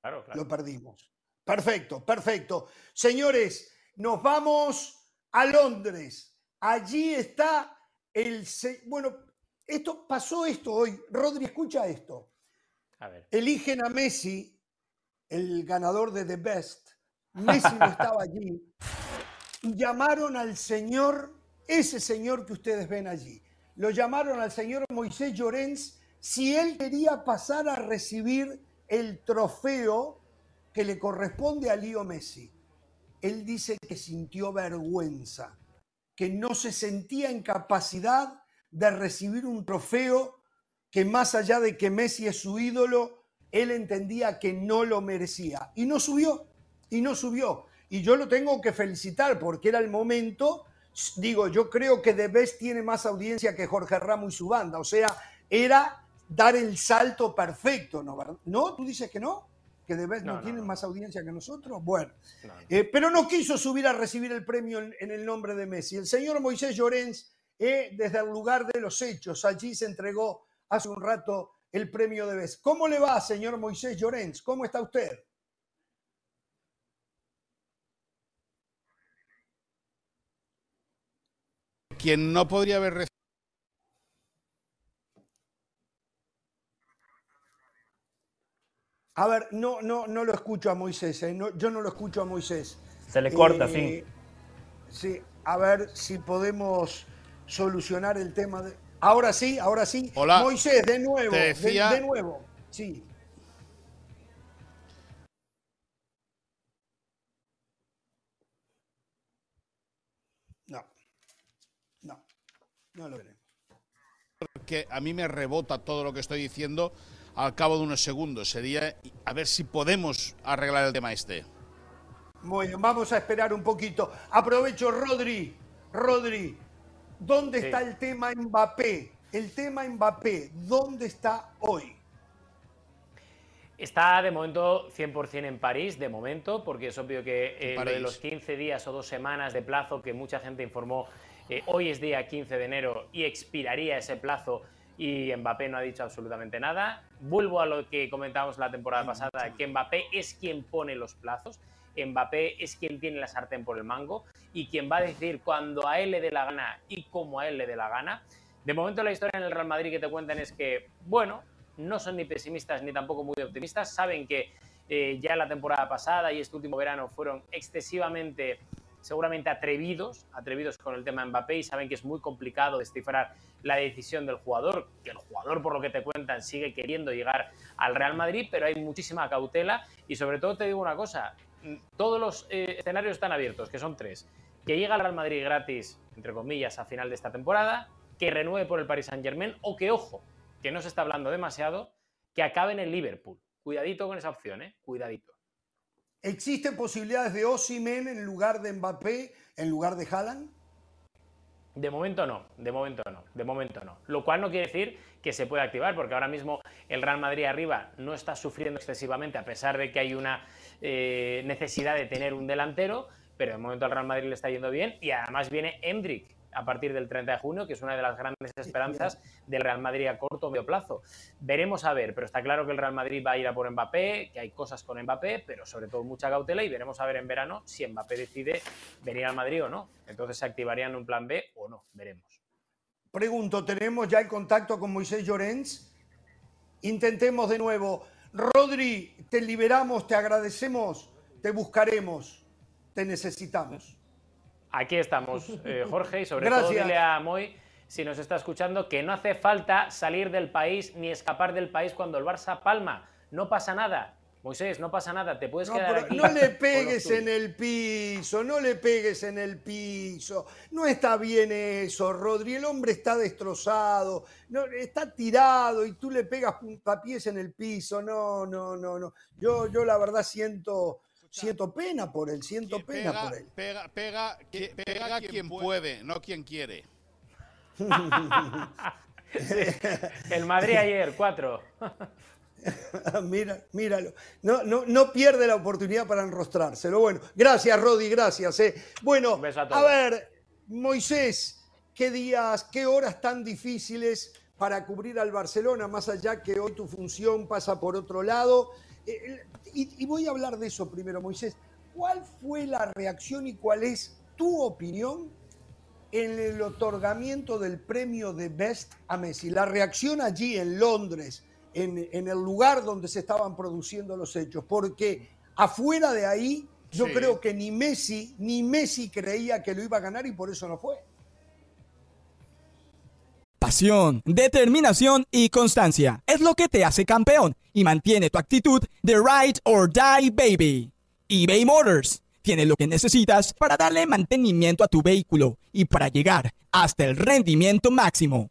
Claro, claro. Lo perdimos. Perfecto, perfecto. Señores, nos vamos a Londres. Allí está el... Bueno, esto pasó esto hoy. Rodri, escucha esto. A ver. Eligen a Messi, el ganador de The Best. Messi no estaba allí. Y llamaron al señor, ese señor que ustedes ven allí. Lo llamaron al señor Moisés Llorens si él quería pasar a recibir el trofeo que le corresponde a Lío Messi. Él dice que sintió vergüenza, que no se sentía en capacidad de recibir un trofeo que más allá de que Messi es su ídolo, él entendía que no lo merecía. Y no subió, y no subió. Y yo lo tengo que felicitar porque era el momento, digo, yo creo que The Best tiene más audiencia que Jorge Ramos y su banda. O sea, era dar el salto perfecto, ¿no? ¿No? ¿Tú dices que no? ¿Que Best no, No, no, tiene no. más audiencia que nosotros? Bueno. No, no. Eh, pero no quiso subir a recibir el premio en, en el nombre de Messi. El señor Moisés Llorens, eh, desde el lugar de los hechos, allí se entregó hace un rato el premio de Best. ¿Cómo le va, señor Moisés Llorens? ¿Cómo está usted? Quien no podría haber A ver, no, no, no lo escucho a Moisés, ¿eh? no, yo no lo escucho a Moisés. Se le corta, Eh, Sí, a ver si podemos solucionar el tema de... Ahora sí, ahora sí. Hola. Moisés, de nuevo, Te de- decía- de, nuevo. Sí. No, no, no lo veremos. que a mí me rebota todo lo que estoy diciendo al cabo de unos segundos. Sería a ver si podemos arreglar el tema este. Bueno, vamos a esperar un poquito. Aprovecho, Rodri. Rodri, ¿dónde Sí. está el tema Mbappé? El tema Mbappé, ¿dónde está hoy? Está de momento 100% en París, de momento, porque es obvio que eh, lo de los 15 días o dos semanas de plazo que mucha gente informó, eh, hoy es día 15 de enero y expiraría ese plazo y Mbappé no ha dicho absolutamente nada. Vuelvo a lo que comentábamos la temporada pasada, que Mbappé es quien pone los plazos, Mbappé es quien tiene la sartén por el mango y quien va a decir cuando a él le dé la gana y cómo a él le dé la gana. De momento la historia en el Real Madrid que te cuentan es que, bueno, no son ni pesimistas ni tampoco muy optimistas, saben que eh, ya la temporada pasada y este último verano fueron excesivamente, seguramente atrevidos, atrevidos con el tema Mbappé y saben que es muy complicado descifrar la decisión del jugador, que el jugador por lo que te cuentan sigue queriendo llegar al Real Madrid, pero hay muchísima cautela y sobre todo te digo una cosa, todos los eh, escenarios están abiertos, que son tres, que llega al Real Madrid gratis, entre comillas, a final de esta temporada, que renueve por el Paris Saint Germain o que, ojo, que no se está hablando demasiado, que acabe en el Liverpool. Cuidadito con esa opción, ¿eh? Cuidadito. ¿Existen posibilidades de Osimhen en lugar de Mbappé, en lugar de Haaland? De momento no, de momento no, de momento no. Lo cual no quiere decir que se pueda activar, porque ahora mismo el Real Madrid arriba no está sufriendo excesivamente, a pesar de que hay una eh, necesidad de tener un delantero, pero de momento al Real Madrid le está yendo bien y además viene Endrick a partir del 30 de junio, que es una de las grandes esperanzas del Real Madrid a corto o medio plazo. Veremos a ver, pero está claro que el Real Madrid va a ir a por Mbappé, que hay cosas con Mbappé, pero sobre todo mucha cautela y veremos a ver en verano si Mbappé decide venir al Madrid o no. Entonces se activarían un plan B o no, veremos. Pregunto, ¿tenemos ya el contacto con Moisés Llorens? Intentemos de nuevo. Rodri, te liberamos, te agradecemos, te buscaremos, te necesitamos. Aquí estamos, eh, Jorge, y sobre todo dile a Moy, si nos está escuchando, que no hace falta salir del país ni escapar del país cuando el Barça palma. No pasa nada. Moisés, no pasa nada, te puedes No, quedar pero aquí. no le pegues en el piso, no le pegues en el piso. No está bien eso, Rodri. El hombre está destrozado, no, está tirado y tú le pegas puntapiés en el piso. No, no, no, no. Yo, yo la verdad siento, siento pena por él, siento Quien pena pega, por él. Pega, pega, que- pega quien puede, no quien quiere. El Madrid ayer, cuatro. Mira, míralo. No, no, no pierde la oportunidad para enrostrárselo. Bueno, gracias, Rodi, gracias. eh. Bueno, a a, ver, Moisés, ¿qué días, qué horas tan difíciles para cubrir al Barcelona, más allá que hoy tu función pasa por otro lado? Eh, y, y voy a hablar de eso primero, Moisés. ¿Cuál fue la reacción y cuál es tu opinión en el otorgamiento del premio de Best a Messi? La reacción allí en Londres, en, en el lugar donde se estaban produciendo los hechos, porque afuera de ahí yo Sí. creo que ni Messi, ni Messi creía que lo iba a ganar y por eso no fue. Pasión, determinación y constancia es lo que te hace campeón y mantiene tu actitud de ride or die baby. eBay Motors tiene lo que necesitas para darle mantenimiento a tu vehículo y para llegar hasta el rendimiento máximo.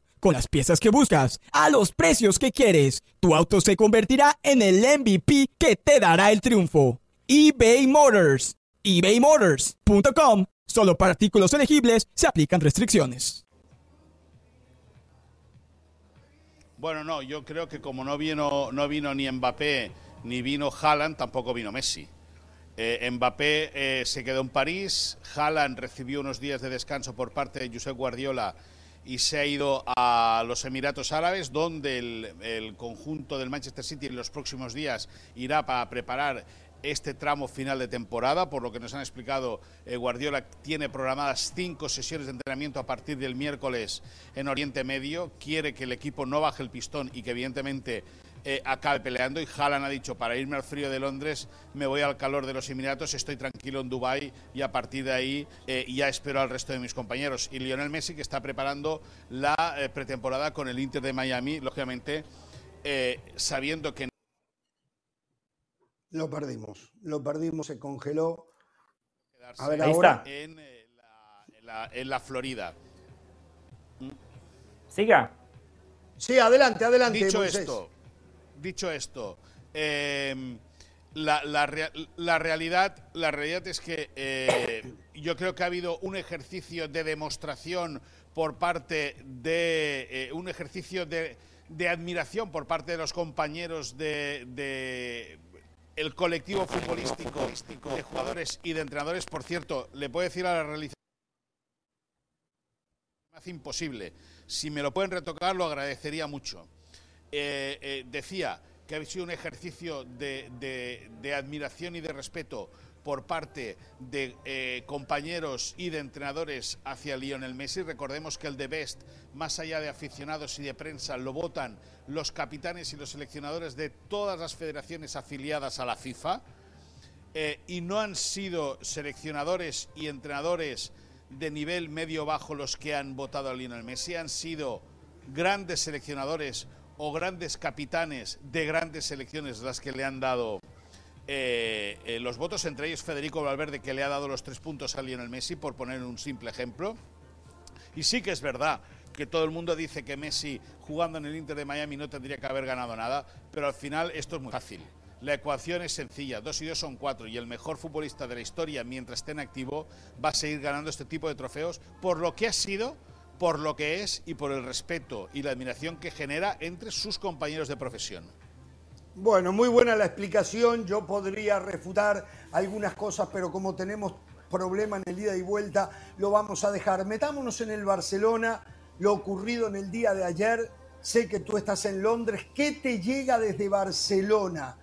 Con las piezas que buscas, a los precios que quieres, tu auto se convertirá en el MVP que te dará el triunfo. eBay Motors. ebaymotors.com. Solo para artículos elegibles se aplican restricciones. Bueno, no, yo creo que como no vino, no vino ni Mbappé ni vino Haaland, tampoco vino Messi. Eh, Mbappé eh, se quedó en París, Haaland recibió unos días de descanso por parte de Josep Guardiola y se ha ido a los Emiratos Árabes, donde el, conjunto del Manchester City en los próximos días irá para preparar este tramo final de temporada. Por lo que nos han explicado, eh, Guardiola tiene programadas cinco sesiones de entrenamiento a partir del miércoles en Oriente Medio. Quiere que el equipo no baje el pistón y que evidentemente eh, acabe peleando. Y Haaland ha dicho, para irme al frío de Londres, me voy al calor de los Emiratos, estoy tranquilo en Dubái y a partir de ahí eh, ya espero al resto de mis compañeros. Y Lionel Messi, que está preparando la eh, pretemporada con el Inter de Miami, lógicamente eh, sabiendo que Lo perdimos, lo perdimos, se congeló. A ver, Ahí ahora. está. en, eh, la, en la- en la Florida. Siga. Sí, adelante, adelante. Dicho Moisés. esto, dicho esto, eh, la, la rea- la realidad, la realidad es que eh, yo creo que ha habido un ejercicio de demostración por parte de eh, un ejercicio de, admiración por parte de los compañeros de, de el colectivo futbolístico de jugadores y de entrenadores. Por cierto, le puedo decir a la realización me hace imposible. Si me lo pueden retocar, lo agradecería mucho. Eh, eh, decía que ha sido un ejercicio de, admiración y de respeto por parte de eh, compañeros y de entrenadores hacia Lionel Messi. Recordemos que el de Best, más allá de aficionados y de prensa, lo votan los capitanes y los seleccionadores de todas las federaciones afiliadas a la FIFA. Y no han sido seleccionadores y entrenadores de nivel medio-bajo los que han votado a Lionel Messi, han sido grandes seleccionadores o grandes capitanes de grandes selecciones las que le han dado eh, eh, los votos, entre ellos Federico Valverde, que le ha dado los tres puntos a Lionel Messi, por poner un simple ejemplo. Y sí que es verdad que todo el mundo dice que Messi jugando en el Inter de Miami no tendría que haber ganado nada, pero al final esto es muy fácil. La ecuación es sencilla, dos y dos son cuatro y el mejor futbolista de la historia mientras esté en activo va a seguir ganando este tipo de trofeos por lo que ha sido, por lo que es y por el respeto y la admiración que genera entre sus compañeros de profesión. Bueno, muy buena la explicación. Yo podría refutar algunas cosas, pero como tenemos problema en el ida y vuelta, lo vamos a dejar. Metámonos en el Barcelona, lo ocurrido en el día de ayer. Sé que tú estás en Londres. ¿Qué te llega desde Barcelona?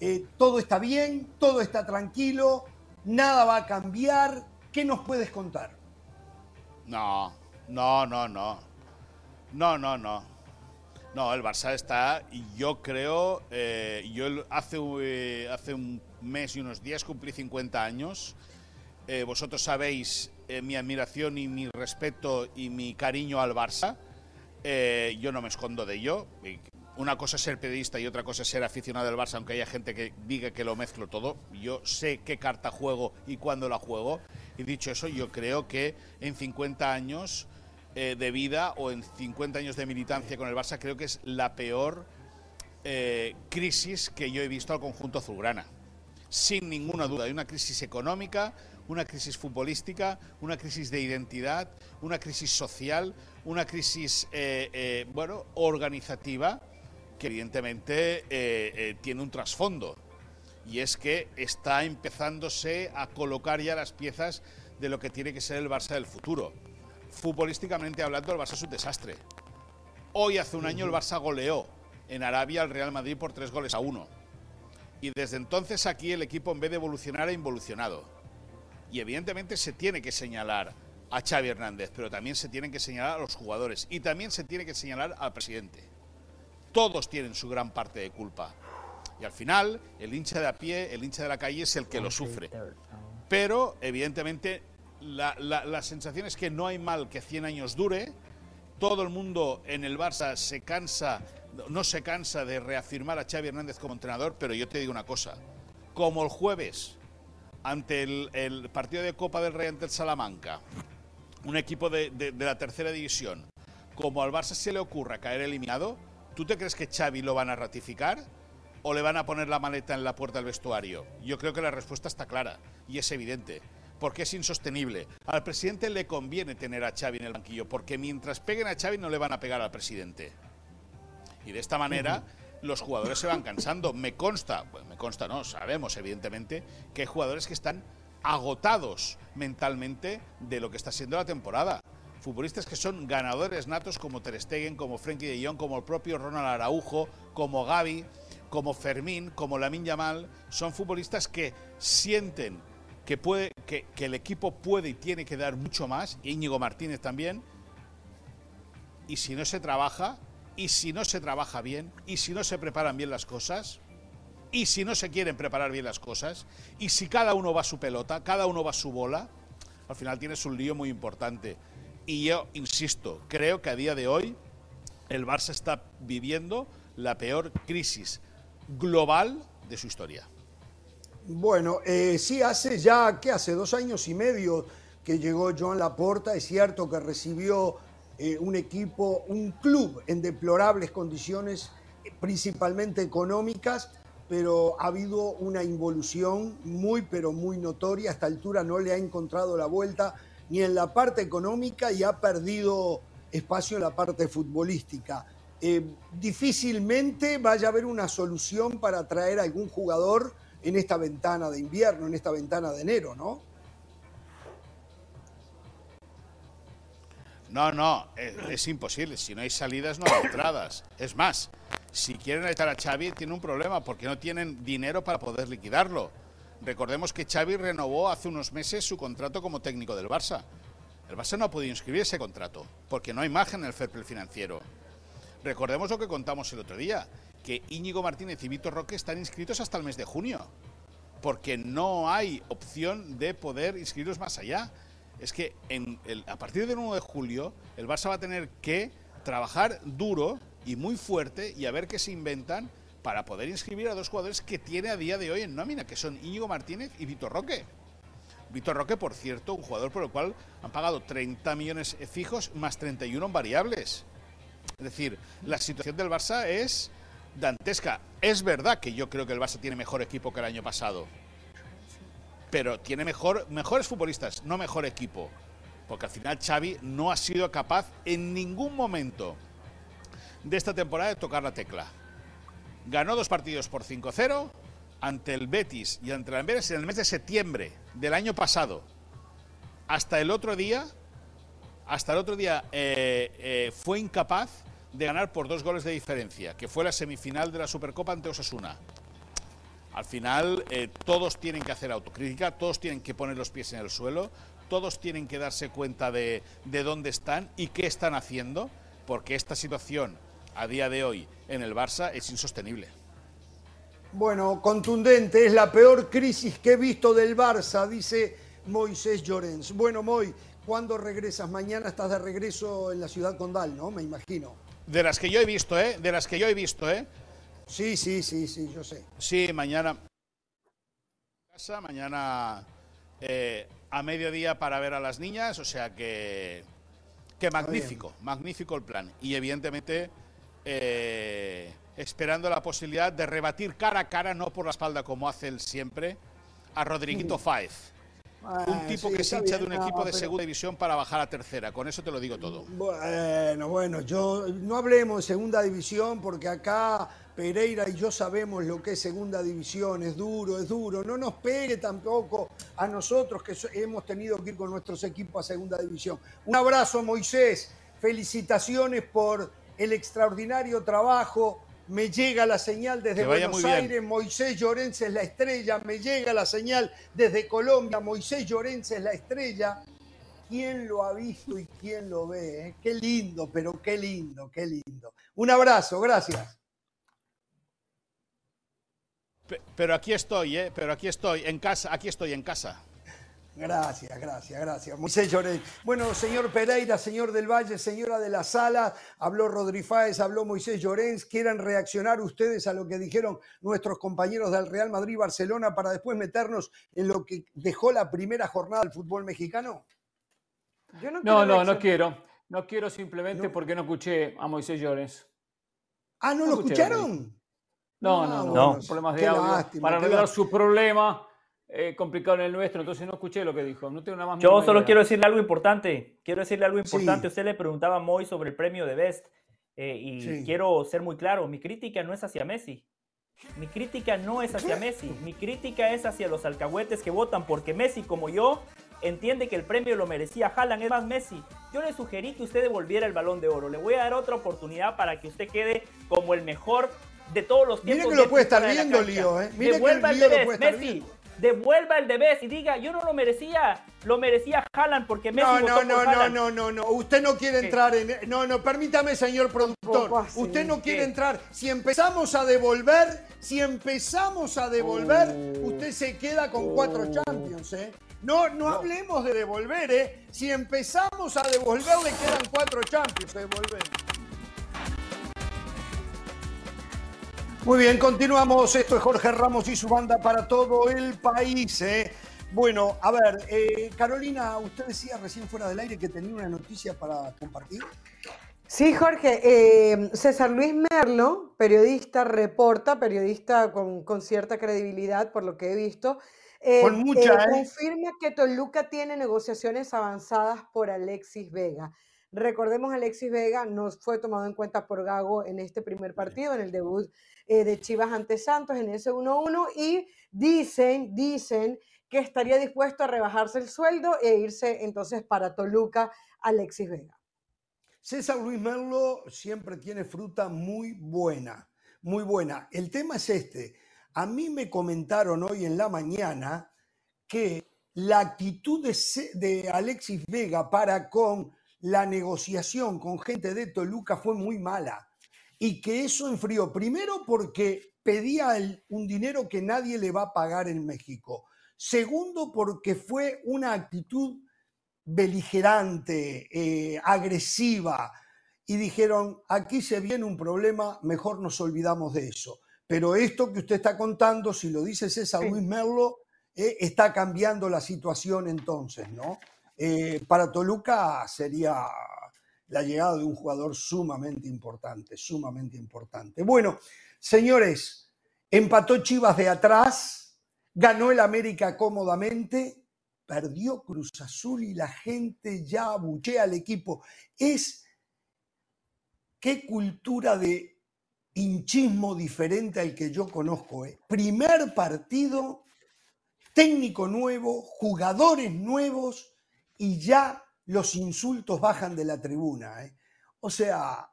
Eh, ¿Todo está bien? ¿Todo está tranquilo? ¿Nada va a cambiar? ¿Qué nos puedes contar? No, no, no, no. No, no, no. No, el Barça está, yo creo, eh, yo hace, eh, hace un mes y unos días cumplí 50 años. Eh, vosotros sabéis mi admiración y mi respeto y mi cariño al Barça. Yo no me escondo de ello. Una cosa es ser periodista y otra cosa es ser aficionado del Barça, aunque haya gente que diga que lo mezclo todo. Yo sé qué carta juego y cuándo la juego. Y dicho eso, yo creo que en 50 años eh, de vida o en 50 años de militancia con el Barça, creo que es la peor eh, crisis que yo he visto al conjunto azulgrana. Sin ninguna duda. Hay una crisis económica, una crisis futbolística, una crisis de identidad, una crisis social, una crisis, eh, bueno, organizativa, que evidentemente tiene un trasfondo. Y es que está empezándose a colocar ya las piezas de lo que tiene que ser el Barça del futuro. Futbolísticamente hablando, el Barça es un desastre. Hoy, hace un año, el Barça goleó en Arabia al Real Madrid por tres goles a uno. Y desde entonces aquí el equipo, en vez de evolucionar, ha involucionado. Y evidentemente se tiene que señalar a Xavi Hernández, pero también se tienen que señalar a los jugadores y también se tiene que señalar al presidente. Todos tienen su gran parte de culpa. Y al final, el hincha de a pie, el hincha de la calle es el que lo sufre. Pero, evidentemente, la, la- sensación es que no hay mal que 100 años dure. Todo el mundo en el Barça se cansa, no se cansa de reafirmar a Xavi Hernández como entrenador, pero yo te digo una cosa. Como el jueves, ante el, el partido de Copa del Rey ante el Salamanca, un equipo de, de- de la tercera división, como al Barça se le ocurra caer eliminado, ¿tú te crees que Xavi lo van a ratificar? ¿O le van a poner la maleta en la puerta del vestuario? Yo creo que la respuesta está clara y es evidente porque es insostenible. Al presidente le conviene tener a Xavi en el banquillo, porque mientras peguen a Xavi no le van a pegar al presidente. Y de esta manera los jugadores se van cansando. Me consta, bueno, me consta, no, sabemos evidentemente que hay jugadores que están agotados mentalmente de lo que está siendo la temporada. Futbolistas que son ganadores natos como Ter Stegen, como Frenkie de Jong, como el propio Ronald Araujo, como Gaby, como Fermín, como Lamin Yamal, son futbolistas que sienten que, puede, que, el equipo puede y tiene que dar mucho más, Íñigo Martínez también, y si no se trabaja, y si no se trabaja bien, y si no se preparan bien las cosas, y si no se quieren preparar bien las cosas, y si cada uno va a su pelota, cada uno va a su bola, al final tienes un lío muy importante. Y yo insisto, creo que a día de hoy el Barça está viviendo la peor crisis global de su historia. Bueno, eh, sí, hace ya, ¿qué hace? Dos años y medio que llegó Joan Laporta. Es cierto que recibió eh, un equipo, un club en deplorables condiciones, principalmente económicas, pero ha habido una involución muy, pero muy notoria. A esta altura no le ha encontrado la vuelta ni en la parte económica y ha perdido espacio en la parte futbolística. Eh, difícilmente vaya a haber una solución para traer a algún jugador en esta ventana de invierno, en esta ventana de enero, ¿no? No, no, es, imposible. Si no hay salidas, no hay entradas. Es más, si quieren echar a Xavi, tiene un problema porque no tienen dinero para poder liquidarlo. Recordemos que Xavi renovó hace unos meses su contrato como técnico del Barça. El Barça no ha podido inscribir ese contrato porque no hay margen en el fair financiero. Recordemos lo que contamos el otro día, que Íñigo Martínez y Víctor Roque están inscritos hasta el mes de junio, porque no hay opción de poder inscribirlos más allá. Es que a partir del 1 de julio el Barça va a tener que trabajar duro y muy fuerte y a ver qué se inventan para poder inscribir a dos jugadores que tiene a día de hoy en nómina, que son Íñigo Martínez y Víctor Roque. Víctor Roque, por cierto, un jugador por el cual han pagado 30 millones fijos más 31 en variables. Es decir, la situación del Barça es dantesca. Es verdad que yo creo que el Barça tiene mejor equipo que el año pasado. Pero tiene mejor, mejores futbolistas, no mejor equipo. Porque al final Xavi no ha sido capaz en ningún momento de esta temporada de tocar la tecla. Ganó dos partidos por 5-0 ante el Betis y ante el Amberes en el mes de septiembre del año pasado. Hasta el otro día, hasta el otro día eh, eh, fue incapaz de ganar por dos goles de diferencia, que fue la semifinal de la Supercopa ante Osasuna. Al final, eh, todos tienen que hacer autocrítica, todos tienen que poner los pies en el suelo, todos tienen que darse cuenta de, de dónde están y qué están haciendo, porque esta situación a día de hoy en el Barça es insostenible. Bueno, contundente, es la peor crisis que he visto del Barça, dice Moisés Llorens. Bueno, Moy, ¿cuándo regresas? Mañana estás de regreso en la ciudad condal, ¿no? Me imagino. De las que yo he visto, ¿eh? De las que yo he visto, ¿eh? Sí, sí, sí, sí, yo sé. Sí, mañana. Casa, mañana eh, a mediodía para ver a las niñas, o sea que. Que magnífico, magnífico el plan. Y evidentemente eh, esperando la posibilidad de rebatir cara a cara, no por la espalda como hace él siempre, a Rodriguito Fáez. Un tipo sí, que se hincha de un no, equipo de pero- segunda división para bajar a tercera. Con eso te lo digo todo. Bueno, bueno, yo no hablemos de segunda división porque acá Pereira y yo sabemos lo que es segunda división, es duro, es duro. No nos pegue tampoco a nosotros que hemos tenido que ir con nuestros equipos a segunda división. Un abrazo, Moisés. Felicitaciones por el extraordinario trabajo. Me llega la señal desde Buenos. Aires. Moisés Llorens es la estrella. Me llega la señal desde Colombia. Moisés Llorens es la estrella. ¿Quién lo ha visto y quién lo ve? eh? Qué lindo, pero qué lindo, qué lindo. Un abrazo, gracias. Pe- Pero aquí estoy, ¿eh? Pero aquí estoy, en casa, aquí estoy en casa. Gracias, gracias, gracias. Moisés Llorens. Bueno, señor Pereira, señor del Valle, señora de la Sala, habló Rodri Fáez, habló Moisés Llorens. ¿Quieran reaccionar ustedes a lo que dijeron nuestros compañeros del Real Madrid-Barcelona para después meternos en lo que dejó la primera jornada del fútbol mexicano? Yo no No, no, no quiero. No quiero simplemente porque no escuché a Moisés Llores. Ah, ¿no, No lo escucharon? No, Ah, no, no. No, Problemas de audio. lástima, para arreglar su problema eh, complicado en el nuestro, entonces no escuché lo que dijo. No tengo nada más. Yo solo idea. quiero decirle algo importante. Quiero decirle algo Sí. importante. Usted le preguntaba a Moy sobre el premio de Best. eh, y Sí. quiero ser muy claro. Mi crítica no es hacia Messi. Mi crítica no es hacia Messi. Mi crítica es hacia los alcahuetes que votan porque Messi, como yo, entiende que el premio lo merecía Haaland. Es más, Messi. Yo le sugerí que usted devolviera el balón de oro. Le voy a dar otra oportunidad para que usted quede como el mejor de todos los Mire tiempos. que lo puede estar de viendo. Lío, ¿eh? Mire que el Devuelva el Lío lo puede estar Messi. viendo. Devuelva el debes y diga, yo no lo merecía, lo merecía Haaland porque Messi No, votó no, por no, no, Haaland". no, no, no. Usted no quiere ¿Qué? entrar en. No, no, permítame, señor productor. Usted no quiere ¿Qué? entrar. Si empezamos a devolver, si empezamos a devolver, Oh. usted se queda con cuatro Champions, ¿eh? No, no, hablemos de devolver, ¿eh? Si empezamos a devolver, le quedan cuatro Champions. Devolver. Muy bien, continuamos. Esto es Jorge Ramos y su banda para todo el país. ¿eh? Bueno, a ver, eh, Carolina, usted decía recién fuera del aire que tenía una noticia para compartir. Sí, Jorge. eh, César Luis Merlo, periodista, reporta, periodista con, con cierta credibilidad por lo que he visto, Con mucha, ¿eh? confirma que Toluca tiene negociaciones avanzadas por Alexis Vega. Recordemos, Alexis Vega no fue tomado en cuenta por Gago en este primer partido, en el debut eh, de Chivas ante Santos, en ese 1-1, y dicen, dicen que estaría dispuesto a rebajarse el sueldo e irse entonces para Toluca, Alexis Vega. César Luis Merlo siempre tiene fruta muy buena, muy buena. El tema es este. A mí me comentaron hoy en la mañana que la actitud de, Alexis Vega para con la negociación con gente de Toluca fue muy mala y que eso enfrió. Primero porque pedía un dinero que nadie le va a pagar en México. Segundo porque fue una actitud beligerante, eh, agresiva, y dijeron, aquí se viene un problema, mejor nos olvidamos de eso. Pero esto que usted está contando, si lo dice César Sí. Luis Merlo, eh, está cambiando la situación entonces, ¿no? Eh, para Toluca sería la llegada de un jugador sumamente importante, sumamente importante. Bueno, señores, empató Chivas de atrás, ganó el América cómodamente, perdió Cruz Azul y la gente ya abuchea al equipo. Es qué cultura de hinchismo diferente al que yo conozco. ¿eh? Primer partido, técnico nuevo, jugadores nuevos y ya los insultos bajan de la tribuna. ¿eh? O sea,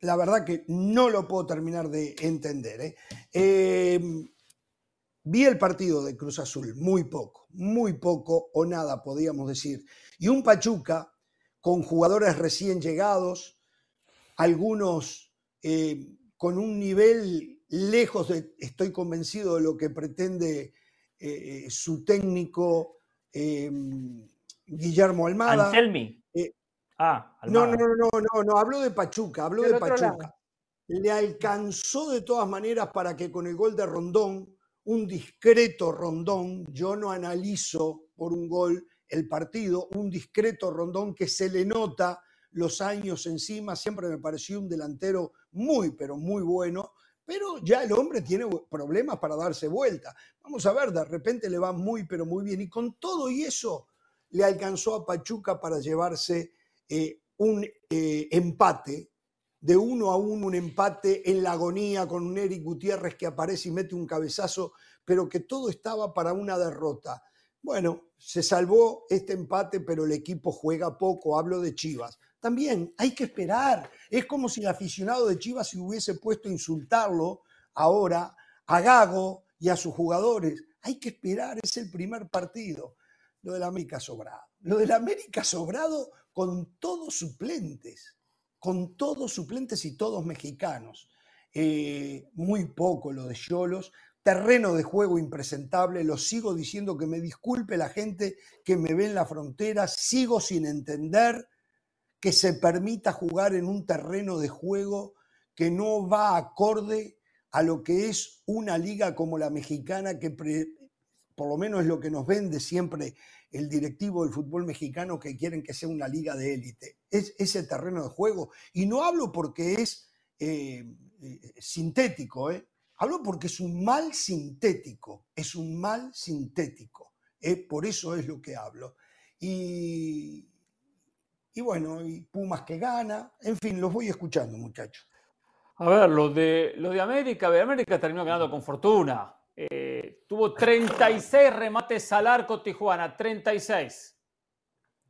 la verdad que no lo puedo terminar de entender. ¿eh? Eh, vi el partido de Cruz Azul, muy poco, muy poco o nada podíamos decir. Y un Pachuca con jugadores recién llegados, algunos eh, con un nivel lejos de, estoy convencido de lo que pretende eh, su técnico eh, Guillermo Almada. Anselmi. Eh, Ah, no, Almada. no, no, no, no, no, hablo de Pachuca, hablo de Pachuca. lado. Le alcanzó de todas maneras para que con el gol de Rondón, un discreto Rondón, yo no analizo por un gol el partido, un discreto Rondón que se le nota los años encima, siempre me pareció un delantero muy, pero muy bueno, pero ya el hombre tiene problemas para darse vuelta. Vamos a ver, de repente le va muy, pero muy bien. Y con todo y eso, le alcanzó a Pachuca para llevarse eh, un eh, empate, de uno a uno, un empate en la agonía con un Eric Gutiérrez que aparece y mete un cabezazo, pero que todo estaba para una derrota. Bueno, se salvó este empate, pero el equipo juega poco, hablo de Chivas. También hay que esperar. Es como si el aficionado de Chivas se hubiese puesto a insultarlo ahora a Gago y a sus jugadores. Hay que esperar, es el primer partido. Lo del América sobrado. Lo del América sobrado con todos suplentes, con todos suplentes y todos mexicanos. Eh, muy poco lo de Cholos, terreno de juego impresentable, lo sigo diciendo que me disculpe la gente que me ve en la frontera, sigo sin entender que se permita jugar en un terreno de juego que no va acorde a lo que es una liga como la mexicana, que por lo menos es lo que nos vende siempre el directivo del fútbol mexicano que quieren que sea una liga de élite. Es ese terreno de juego. Y no hablo porque es eh, eh, sintético, ¿eh? hablo porque es un mal sintético, es un mal sintético. ¿eh? Por eso es lo que hablo. Y, y bueno, y Pumas que gana, en fin, los voy escuchando, muchachos. A ver, lo de, lo de América, América terminó ganando con fortuna. Eh, tuvo 36 remates al arco Tijuana, 36.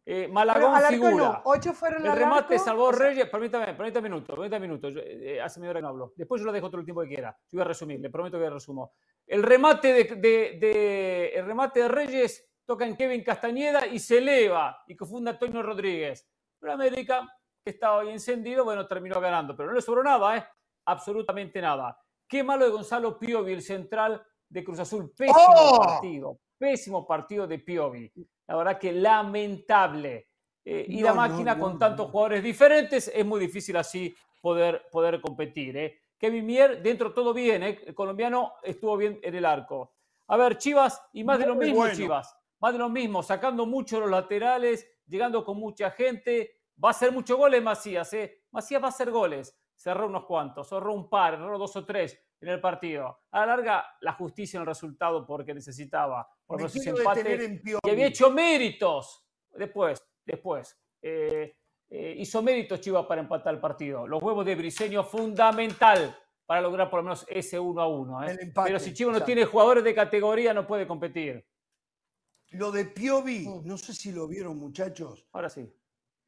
Eh, Malagón Pero al arco figura. no, ocho fueron El al remate arco, salvó o sea- Reyes. Permítame, permítame un minuto, permítame un minuto. Yo, eh, hace media hora que no hablo. Después yo lo dejo todo el tiempo que quiera. Yo voy a resumir, le prometo que resumo. El remate de, de- de- el remate de Reyes toca en Kevin Castañeda y se eleva y confunda a Toño Rodríguez. Pero América, que estaba hoy encendido, bueno, terminó ganando. Pero no le sobró nada, ¿eh? Absolutamente nada. Qué malo de Gonzalo Piovi, el central de Cruz Azul. Pésimo ¡Oh! partido. Pésimo partido de Piovi. La verdad que lamentable. Eh, y No, la máquina no, con tantos jugadores diferentes es muy difícil así poder, poder competir. ¿eh? Kevin Mier, dentro todo bien, ¿eh? el colombiano estuvo bien en el arco. A ver, Chivas, y más de lo mismo, bueno. Chivas. Más de lo mismo, sacando mucho los laterales, llegando con mucha gente. Va a ser muchos goles Macías, ¿eh? Macías va a hacer goles. Cerró unos cuantos, cerró un par, cerró dos o tres en el partido. A la larga, la justicia en el resultado porque necesitaba. Por Me los quiero empate detener en Piovi. y había hecho méritos. Después, después. eh, eh, hizo méritos Chivas para empatar el partido. Los huevos de Briseño, fundamental para lograr por lo menos ese 1 a 1. ¿eh? El empate, Pero si Chivas no exacto. tiene jugadores de categoría, no puede competir. Lo de Piovi, no sé si lo vieron, muchachos. Ahora sí,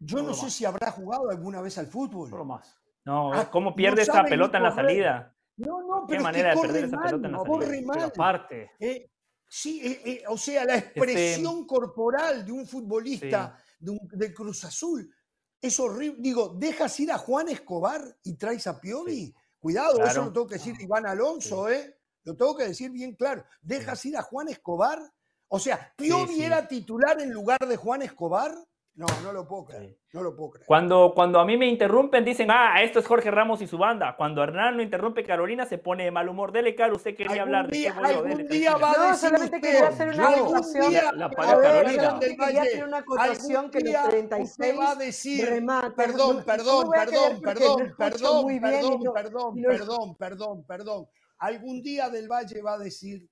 Yo No no sé más. si habrá jugado alguna vez al fútbol. no más. No, Ah, ¿cómo no pierde esa sabe ni pelota en la correr. salida? No, no, Qué pero es que perder corre mal, en la corre mal. aparte, Eh, sí, eh, eh, o sea, la expresión corporal de un futbolista de, un- Cruz Azul es horrible. Digo, dejas ir a Juan Escobar y traes a Piovi. Cuidado, eso lo tengo que decir a Iván Alonso, ¿eh? Lo tengo que decir bien claro. ¿Dejas ir a Juan Escobar? O sea, ¿Piovi era titular en lugar de Juan Escobar? No, no lo puedo creer. Sí. No lo puedo creer. Cuando, cuando a mí me interrumpen, dicen, ah, esto es Jorge Ramos y su banda. Cuando Hernán lo interrumpe Carolina, se pone de mal humor. Dele, Caro, usted quería Algún hablar de día, yo, algún dele, día va a No, solamente usted, quería hacer una acotación. La a pared ver, Carolina. Quería hacer una acotación algún que los día usted 36 va a decir, remates, perdón, no- perdón, perdón, perdón, perdón, bien perdón, no- perdón, no- perdón, perdón, perdón. Algún día del Valle va a decir,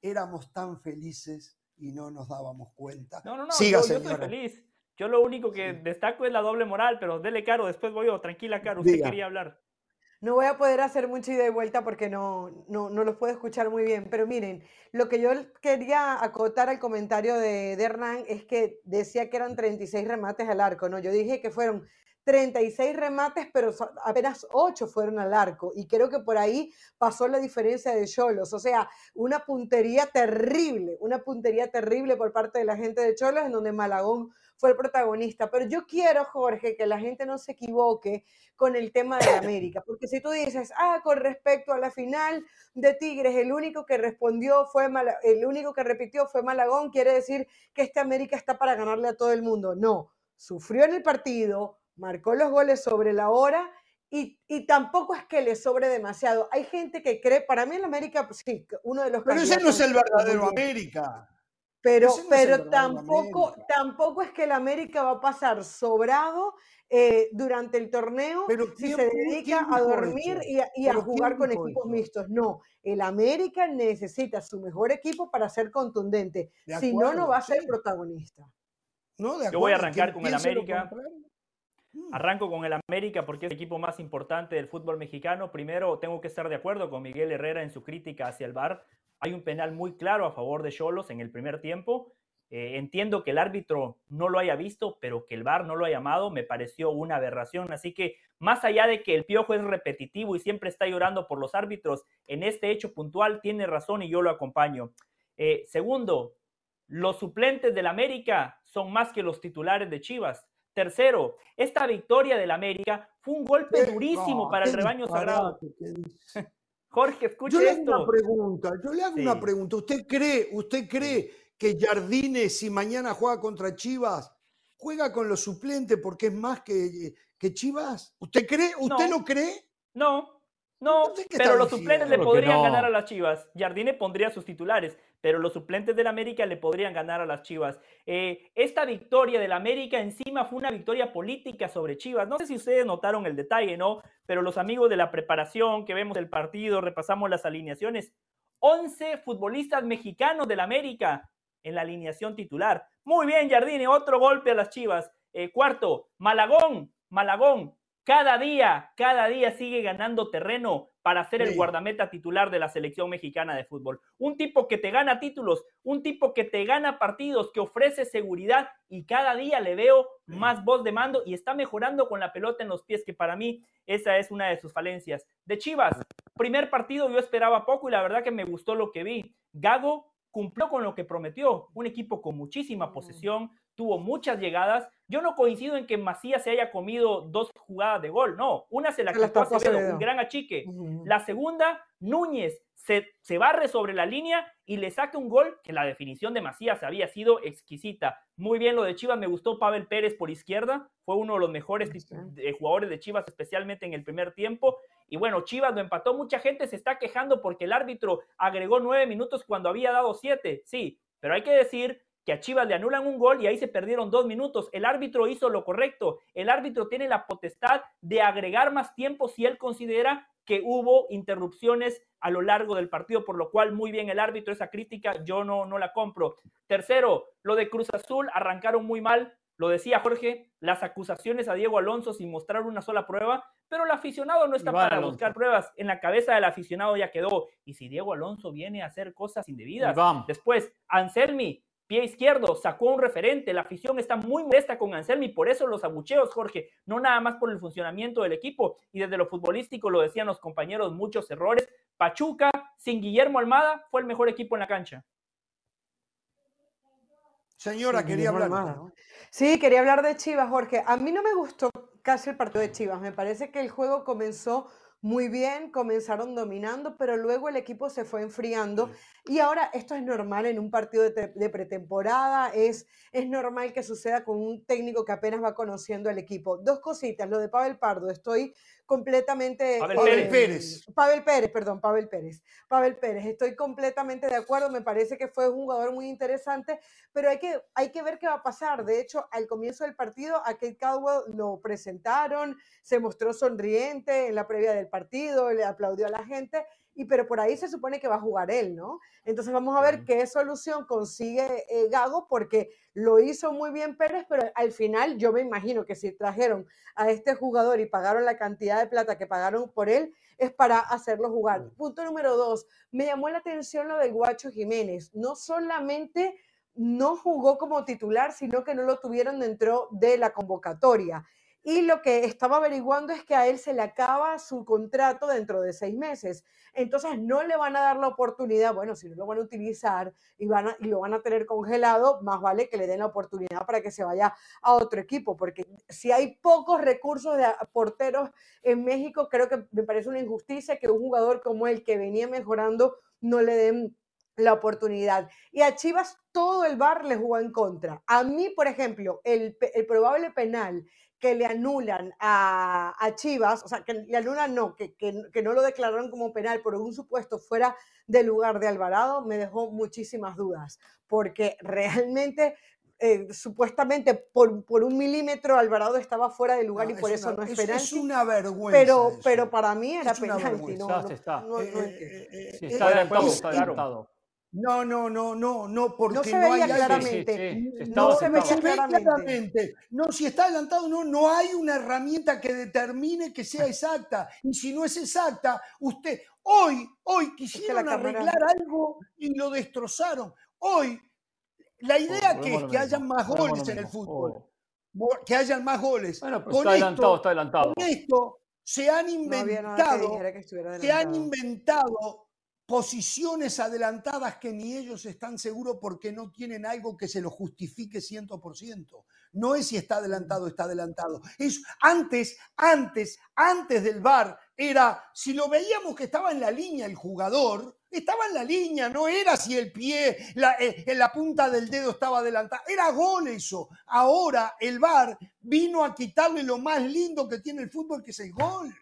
éramos tan felices y no nos dábamos cuenta. No, no, no, Siga, yo, yo señora. feliz. Yo lo único que destaco es la doble moral, pero dele, Caro, después voy yo. Tranquila, Caro, usted Diga. quería hablar. No voy a poder hacer mucha ida y vuelta porque no, no, no los puedo escuchar muy bien. Pero miren, lo que yo quería acotar al comentario de, de Hernán es que decía que eran 36 remates al arco, ¿no? Yo dije que fueron 36 remates, pero apenas 8 fueron al arco. Y creo que por ahí pasó la diferencia de Cholos. O sea, una puntería terrible, una puntería terrible por parte de la gente de Cholos, en donde Malagón fue el protagonista. Pero yo quiero, Jorge, que la gente no se equivoque con el tema de América, porque si tú dices, ah, con respecto a la final de Tigres, el único que respondió fue, Mala- el único que repitió fue Malagón, quiere decir que este América está para ganarle a todo el mundo. No, sufrió en el partido, marcó los goles sobre la hora y, y tampoco es que le sobre demasiado. Hay gente que cree, para mí el América, sí, uno de los Pero ese no es el verdadero. América. Pero, no pero tampoco, tampoco es que el América va a pasar sobrado eh, durante el torneo Pero si ¿quién se dedica a dormir y a, y a jugar ¿quién con equipos mixtos. No, el América necesita su mejor equipo para ser contundente. De Si no, no acuerdo, va a ser sí. protagonista. No, de Yo voy a acuerdo, arrancar con el América. Mm. Arranco con el América porque es el equipo más importante del fútbol mexicano. Primero, tengo que estar de acuerdo con Miguel Herrera en su crítica hacia el VAR. Hay un penal muy claro a favor de Cholos en el primer tiempo. Eh, entiendo que el árbitro no lo haya visto, pero que el VAR no lo haya llamado me pareció una aberración. Así que más allá de que el piojo es repetitivo y siempre está llorando por los árbitros, en este hecho puntual tiene razón y yo lo acompaño. Eh, segundo, los suplentes del América son más que los titulares de Chivas. Tercero, esta victoria del América fue un golpe durísimo para el rebaño sagrado. Jorge, Yo escuche le hago una pregunta, yo le hago una pregunta. ¿Usted cree, usted cree que Jardine, si mañana juega contra Chivas, juega con los suplentes porque es más que, que Chivas? ¿Usted cree? ¿Usted No. lo cree? No, no, Entonces, ¿qué pero los suplentes le podrían no. ganar a las Chivas. Jardine pondría sus titulares, pero los suplentes del América le podrían ganar a las Chivas. Eh, esta victoria del América encima fue una victoria política sobre Chivas. No sé si ustedes notaron el detalle, ¿no? Pero los amigos de la preparación, que vemos el partido, repasamos las alineaciones. 11 futbolistas mexicanos del América en la alineación titular. Muy bien, Jardine, otro golpe a las Chivas. Eh, cuarto, Malagón, Malagón, cada día, cada día sigue ganando terreno para ser el guardameta titular de la selección mexicana de fútbol. Un tipo que te gana títulos, un tipo que te gana partidos, que ofrece seguridad y cada día le veo más voz de mando y está mejorando con la pelota en los pies, que para mí esa es una de sus falencias. De Chivas, primer partido yo esperaba poco y la verdad que me gustó lo que vi. Gago cumplió con lo que prometió, un equipo con muchísima mm. posesión, tuvo muchas llegadas. Yo no coincido en que Macías se haya comido dos jugadas de gol, no. Una se la quitó un gran achique. La segunda, Núñez se, se, barre sobre la línea y le saca un gol que la definición de Macías había sido exquisita. Muy bien lo de Chivas, me gustó Pavel Pérez por izquierda, fue uno de los mejores jugadores de Chivas, especialmente en el primer tiempo. Y bueno, Chivas lo empató, mucha gente se está quejando porque el árbitro agregó nueve minutos cuando había dado siete, sí, pero hay que decir que a Chivas le anulan un gol y ahí se perdieron dos minutos. El árbitro hizo lo correcto. El árbitro tiene la potestad de agregar más tiempo si él considera que hubo interrupciones a lo largo del partido, por lo cual muy bien el árbitro, esa crítica yo no, no la compro. Tercero, lo de Cruz Azul, arrancaron muy mal, lo decía Jorge, las acusaciones a Diego Alonso sin mostrar una sola prueba, pero el aficionado no está para buscar pruebas. En la cabeza del aficionado ya quedó. Y si Diego Alonso viene a hacer cosas indebidas, después, Anselmi, pie izquierdo, sacó un referente. La afición está muy molesta con Anselmi, por eso los abucheos, Jorge, no nada más por el funcionamiento del equipo. Y desde lo futbolístico, lo decían los compañeros, muchos errores. Pachuca, sin Guillermo Almada, fue el mejor equipo en la cancha. Señora, quería hablar. Sí, quería hablar de Chivas, Jorge. A mí no me gustó casi el partido de Chivas. Me parece que el juego comenzó muy bien, comenzaron dominando, pero luego el equipo se fue enfriando y ahora esto es normal en un partido de, pretemporada, es, es normal que suceda con un técnico que apenas va conociendo al equipo. Dos cositas, lo de Pavel Pardo, estoy completamente... Pavel Pérez. Pavel Pérez, perdón, Pavel Pérez. Pavel Pérez, estoy completamente de acuerdo, me parece que fue un jugador muy interesante, pero hay que, hay que ver qué va a pasar. De hecho, al comienzo del partido, a Kate Caldwell lo presentaron, se mostró sonriente en la previa del partido, le aplaudió a la gente y pero por ahí se supone que va a jugar él, ¿no? Entonces vamos a ver qué solución consigue eh, Gago, porque lo hizo muy bien Pérez, pero al final yo me imagino que si trajeron a este jugador y pagaron la cantidad de plata que pagaron por él, es para hacerlo jugar. Punto número dos, me llamó la atención lo del Guacho Jiménez. No solamente no jugó como titular, sino que no lo tuvieron dentro de la convocatoria. Y lo que estaba averiguando es que a él se le acaba su contrato dentro de seis meses. Entonces no le van a dar la oportunidad, bueno, si no lo van a utilizar y, van y lo van a tener congelado, más vale que le den la oportunidad para que se vaya a otro equipo, porque si hay pocos recursos de porteros en México, creo que me parece una injusticia que un jugador como él que venía mejorando no le den la oportunidad. Y a Chivas todo el bar le jugó en contra. A mí, por ejemplo, el, el probable penal que le anulan a, Chivas, o sea, que le anulan no, que, que, no lo declararon como penal por un supuesto fuera del lugar de Alvarado, me dejó muchísimas dudas, porque realmente, eh, supuestamente por, por, un milímetro Alvarado estaba fuera de lugar y por eso no es, penal. Es una vergüenza. Pero, pero para mí era penalti. No, está, está. está adelantado, no, no, no, no, no, porque no, se veía claramente. no se veía claramente. No, si está adelantado, no, no hay una herramienta que determine que sea exacta. Y si no es exacta, usted, hoy, hoy quisieron arreglar algo y lo destrozaron. Hoy, la idea que es que hayan más goles en el fútbol. Que hayan más goles. Bueno, pues está adelantado, está adelantado. Con esto se han inventado, se han inventado posiciones adelantadas que ni ellos están seguros porque no tienen algo que se lo justifique 100%. No es si está adelantado, está adelantado. Es antes, antes, antes del VAR era si lo veíamos que estaba en la línea el jugador, estaba en la línea, no era si el pie, la, eh, en la punta del dedo estaba adelantado, era gol eso. Ahora el VAR vino a quitarle lo más lindo que tiene el fútbol, que es el gol.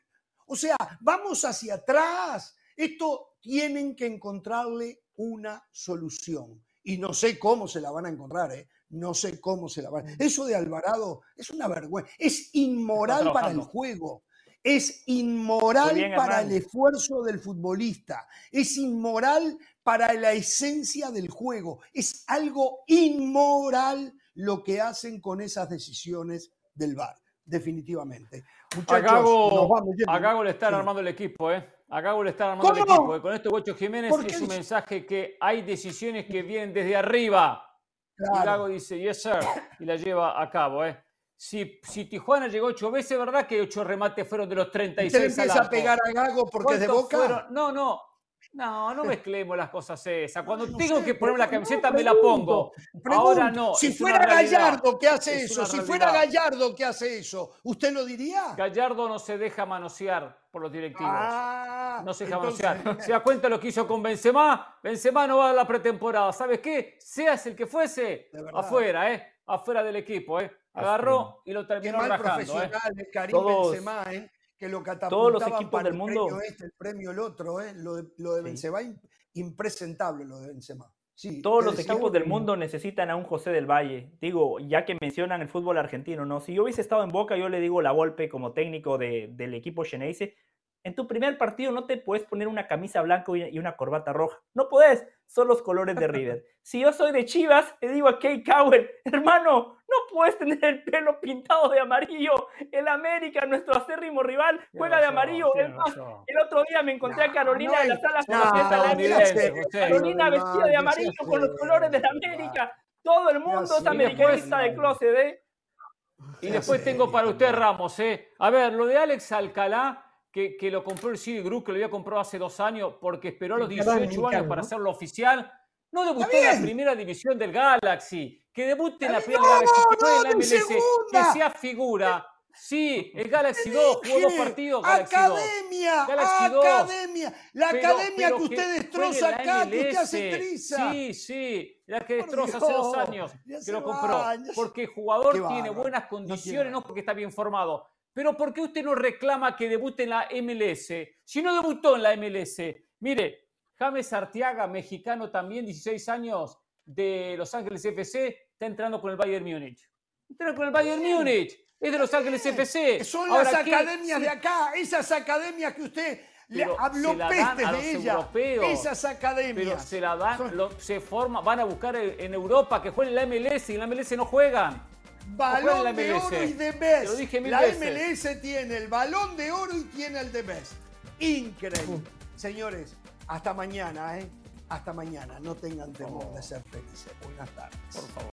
O sea, vamos hacia atrás. Esto tienen que encontrarle una solución. Y no sé cómo se la van a encontrar, ¿eh? No sé cómo se la van a... Eso de Alvarado es una vergüenza. Es inmoral para el juego. Es inmoral bien, para Hernán. el esfuerzo del futbolista. Es inmoral para la esencia del juego. Es algo inmoral lo que hacen con esas decisiones del VAR, definitivamente. A Muchachos, nos Gago, vamos yendo. a Gago le están Sí. armando el equipo, ¿eh? A Gago le están armando el ¿Cómo? equipo. ¿eh? Con esto, Guacho Jiménez ¿Por qué es un mensaje que hay decisiones que vienen desde arriba. Y Claro. Gago dice, yes, sir, y la lleva a cabo, ¿eh? Si, si Tijuana llegó ocho veces, ¿verdad que ocho remates fueron de los Usted le 36 al empieza a arco? pegar a Gago porque es de ¿Cuántos boca. fueron? No, no. No, no mezclemos las cosas esas. Cuando No tengo sé, que ponerme la camiseta, me la pongo. pregunto. Ahora no. Si fuera. Gallardo que hace Es eso, si fuera. Gallardo que hace eso, ¿usted lo diría? Gallardo no se deja manosear por los directivos. Ah, no se deja entonces- manosear. ¿Se da cuenta lo que hizo con Benzema? Benzema no va a la pretemporada. ¿Sabes qué? Seas el que fuese, afuera, ¿eh? Afuera del equipo, ¿eh? Agarró y lo Qué terminó mal rajando, ¿eh? profesional Todos- Benzema, ¿eh? Que lo todos los equipos para del el mundo- premio este, el premio el otro, ¿eh? lo de, lo de. Benzema, im- impresentable lo de Benzema. Sí, Todos los decía- equipos del mundo necesitan a un José del Valle. Digo, ya que mencionan el fútbol argentino, ¿no? Si yo hubiese estado en Boca, yo le digo la golpe como técnico de- del equipo Xeneize. En tu primer partido no te puedes poner una camisa blanca y una corbata roja. No puedes, son los colores de River. Si yo soy de Chivas, le digo a Kay Cowell, hermano, no puedes tener el pelo pintado de amarillo. El América, nuestro acérrimo rival, juega de amarillo. Es más, el otro día me encontré a Carolina no de las salas. Carolina vestida de amarillo con los colores de la. América. Todo el mundo es americanista de closet, ¿eh? Y después tengo para usted, Ramos, ¿eh? A ver, lo de Alex Alcalá, que, que lo compró el Citigroup, que lo había comprado hace dos años, porque esperó a los Alcalá 18 años para ¿no? hacerlo oficial. No debutó en la primera división del Galaxy. Que debute en la primera bien, Galaxy, que no, en la no, MLS, que sea figura. Sí, el Galaxy 2 jugó dos partidos. Galaxy 2. Academia, Galaxy 2. academia, la Pero- academia pero que usted destroza acá, que usted hace triza. Sí, sí, la que destroza hace dos años que lo compró. Porque el jugador tiene buenas no condiciones, no porque está bien formado. Pero ¿por qué usted no reclama que debute en la MLS? Si no debutó en la MLS. Mire, James Arteaga, mexicano también, 16 años, de Los Ángeles FC, está entrando con el Bayern Múnich. Entra con el Bayern Bien. Múnich. Es de Los Ángeles Bien, FC. Son Ahora, las ¿qué? academias Sí, de acá, esas academias que usted le habló pestes de ella. europeos. Esas academias. Pero se la dan, Son- lo- se forma, van a buscar en Europa que jueguen en la MLS y en la MLS no juegan. Balón la de oro y de best. lo dije mil la veces. MLS tiene el balón de oro y tiene el de best. Increíble. Señores, hasta mañana, ¿eh? Hasta mañana. No tengan temor de ser felices. Buenas tardes. Por favor.